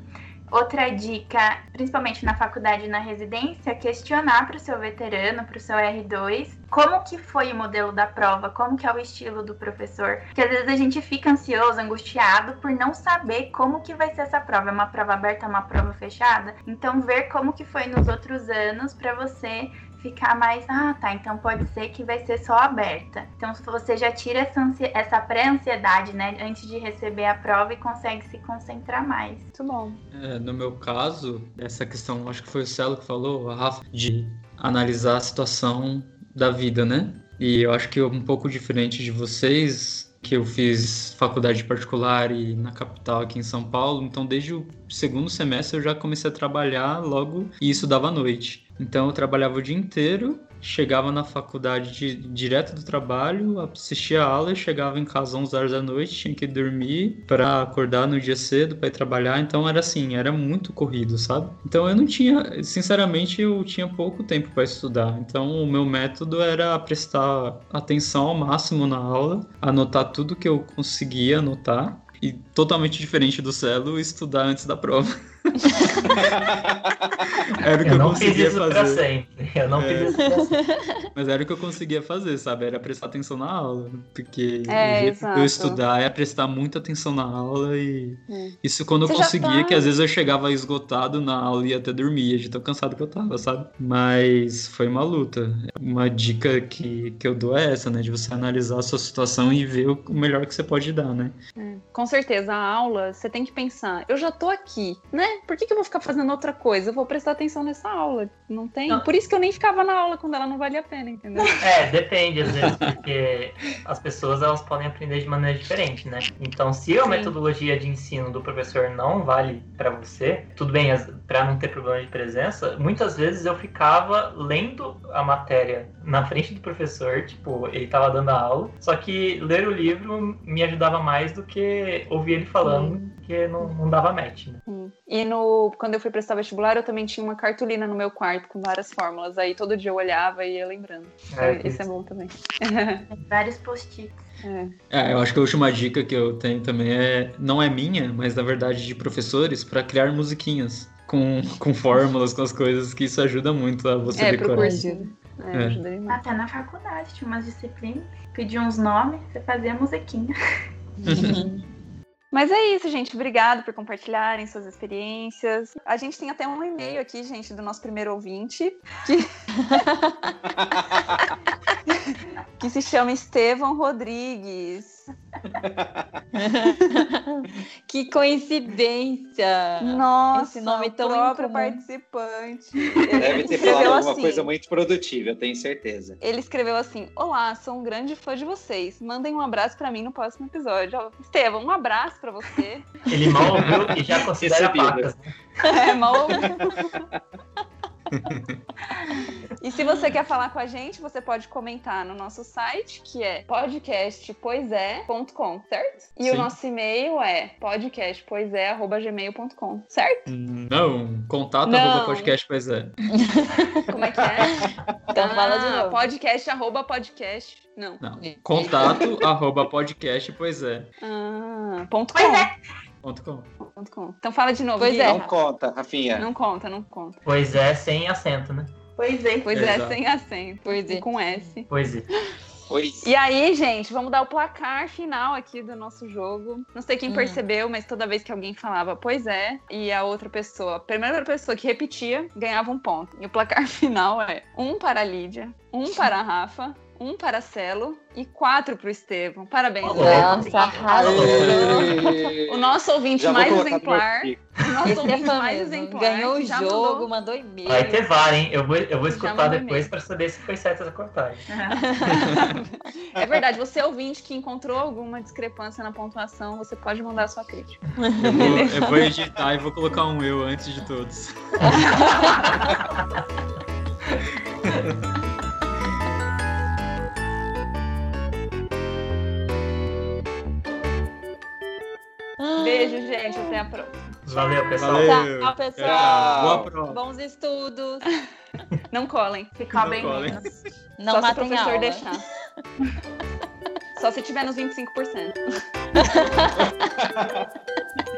Outra dica, principalmente na faculdade e na residência, questionar para o seu veterano, para o seu R2, como que foi o modelo da prova, como que é o estilo do professor. Porque às vezes a gente fica ansioso, angustiado por não saber como que vai ser essa prova. É uma prova aberta, é uma prova fechada? Então ver como que foi nos outros anos para você ficar mais, ah, tá, então pode ser que vai ser só aberta. Então se você já tira essa, essa pré-ansiedade, né, antes de receber a prova e consegue se concentrar mais. Muito bom. É, no meu caso, essa questão, acho que foi o Celo que falou, a Rafa, de analisar a situação da vida, né? E eu acho que um pouco diferente de vocês, que eu fiz faculdade particular e na capital aqui em São Paulo, então desde o segundo semestre eu já comecei a trabalhar logo e isso dava à noite. Então eu trabalhava o dia inteiro chegava na faculdade de, direto do trabalho, assistia a aula, chegava em casa às 11 horas da noite, tinha que dormir para acordar no dia cedo para ir trabalhar. Então era assim, era muito corrido, sabe? Então eu não tinha, sinceramente, eu tinha pouco tempo para estudar. Então o meu método era prestar atenção ao máximo na aula, anotar tudo que eu conseguia anotar e totalmente diferente do Celo, estudar antes da prova. era o que eu, Eu não conseguia fiz isso pra fazer. sempre. Eu não É. fiz isso pra sempre. Mas era o que eu conseguia fazer, sabe? Era prestar atenção na aula. Porque É, eu estudar é prestar muita atenção na aula e Hum. isso quando Você eu conseguia, tá- que às vezes eu chegava esgotado na aula e até dormia, de tão cansado que eu tava, sabe? Mas foi uma luta. Uma dica que, que eu dou é essa, né? De você analisar a sua situação e ver o melhor que você pode dar, né? Com certeza, a aula, você tem que pensar, eu já tô aqui, né? Por que, que eu vou ficar fazendo outra coisa? Eu vou prestar atenção nessa aula. Não tem. Não. Por isso que eu nem ficava na aula quando ela não valia a pena, entendeu? É, depende às vezes, porque as pessoas elas podem aprender de maneira diferente, né? Então, se a Sim. metodologia de ensino do professor não vale para você, tudo bem, para não ter problema de presença, muitas vezes eu ficava lendo a matéria na frente do professor, tipo, ele tava dando a aula, só que ler o livro me ajudava mais do que ouvir ele falando, porque não, não dava match, né? Sim. E no, quando eu fui prestar vestbular, eu também tinha uma cartolina no meu quarto com várias fórmulas. Aí todo dia eu olhava e ia lembrando. É, Isso é bom também. Vários post-its. É. É, eu acho que a última dica que eu tenho também é, não é minha, mas na verdade de professores, para criar musiquinhas com, com fórmulas, com as coisas, que isso ajuda muito a você É, pro decorar. cursinho. É, É. ajuda demais. Até na faculdade tinha umas disciplinas. Pedia uns nomes, você fazia musiquinha. Mas é isso, gente. Obrigado por compartilharem suas experiências. A gente tem até um e-mail aqui, gente, do nosso primeiro ouvinte, que, que se chama Estevão Rodrigues. que coincidência! Nossa, Esse nome tão próprio incomum. participante. Deve ter falado alguma assim. coisa muito produtiva, eu tenho certeza. Ele escreveu assim: Olá, sou um grande fã de vocês. Mandem um abraço pra mim no próximo episódio. Ó, Estevão, um abraço pra você. Ele mal ouviu e já considera pacas. né? É, mal ouviu. E se você quer falar com a gente, você pode comentar no nosso site, que é podcastpoisé.com, certo? E o Sim. nosso e-mail é podcastpoisé.gmail.com, certo? Não, contato Não. arroba podcast, pois é. Como é que é? Então fala de Ah, novo. Podcast, arroba podcast. Não. Não, contato arroba podcast, pois é. Ah, ponto Pois com. é. Ponto com. Ponto com. Então fala de novo. Pois é. Não conta, Rafinha. Não conta, não conta. Pois é, sem acento, né? Pois é. Pois é, Exato. sem acento. Pois e é. com S. Pois é. Pois. E aí, gente, vamos dar o placar final aqui do nosso jogo. Não sei quem Hum. percebeu, mas toda vez que alguém falava, pois é, e a outra pessoa, a primeira pessoa que repetia, ganhava um ponto. E o placar final é um para a Lídia, um para a Rafa, um para a Celo e quatro para o Estevão. Parabéns. Nossa, arrasou. O nosso ouvinte mais exemplar. O nosso é ouvinte mais mesmo. exemplar. Ganhou o jogo, mandou- mandou e-mail. Vai ter VAR, hein? Eu vou, eu vou escutar depois pra saber se foi certa essa cortagem. É verdade, você ouvinte que encontrou alguma discrepância na pontuação, você pode mandar a sua crítica. Eu vou, eu vou editar e vou colocar um eu antes de todos. Beijo, gente. Até a próxima. Valeu, pessoal. Valeu. Tchau, pessoal. Tchau. Boa prova. Bons estudos. Não colem. Ficar Não bem colhem. menos. Não Só se o matem professor aula. deixar. Só se tiver nos 25%.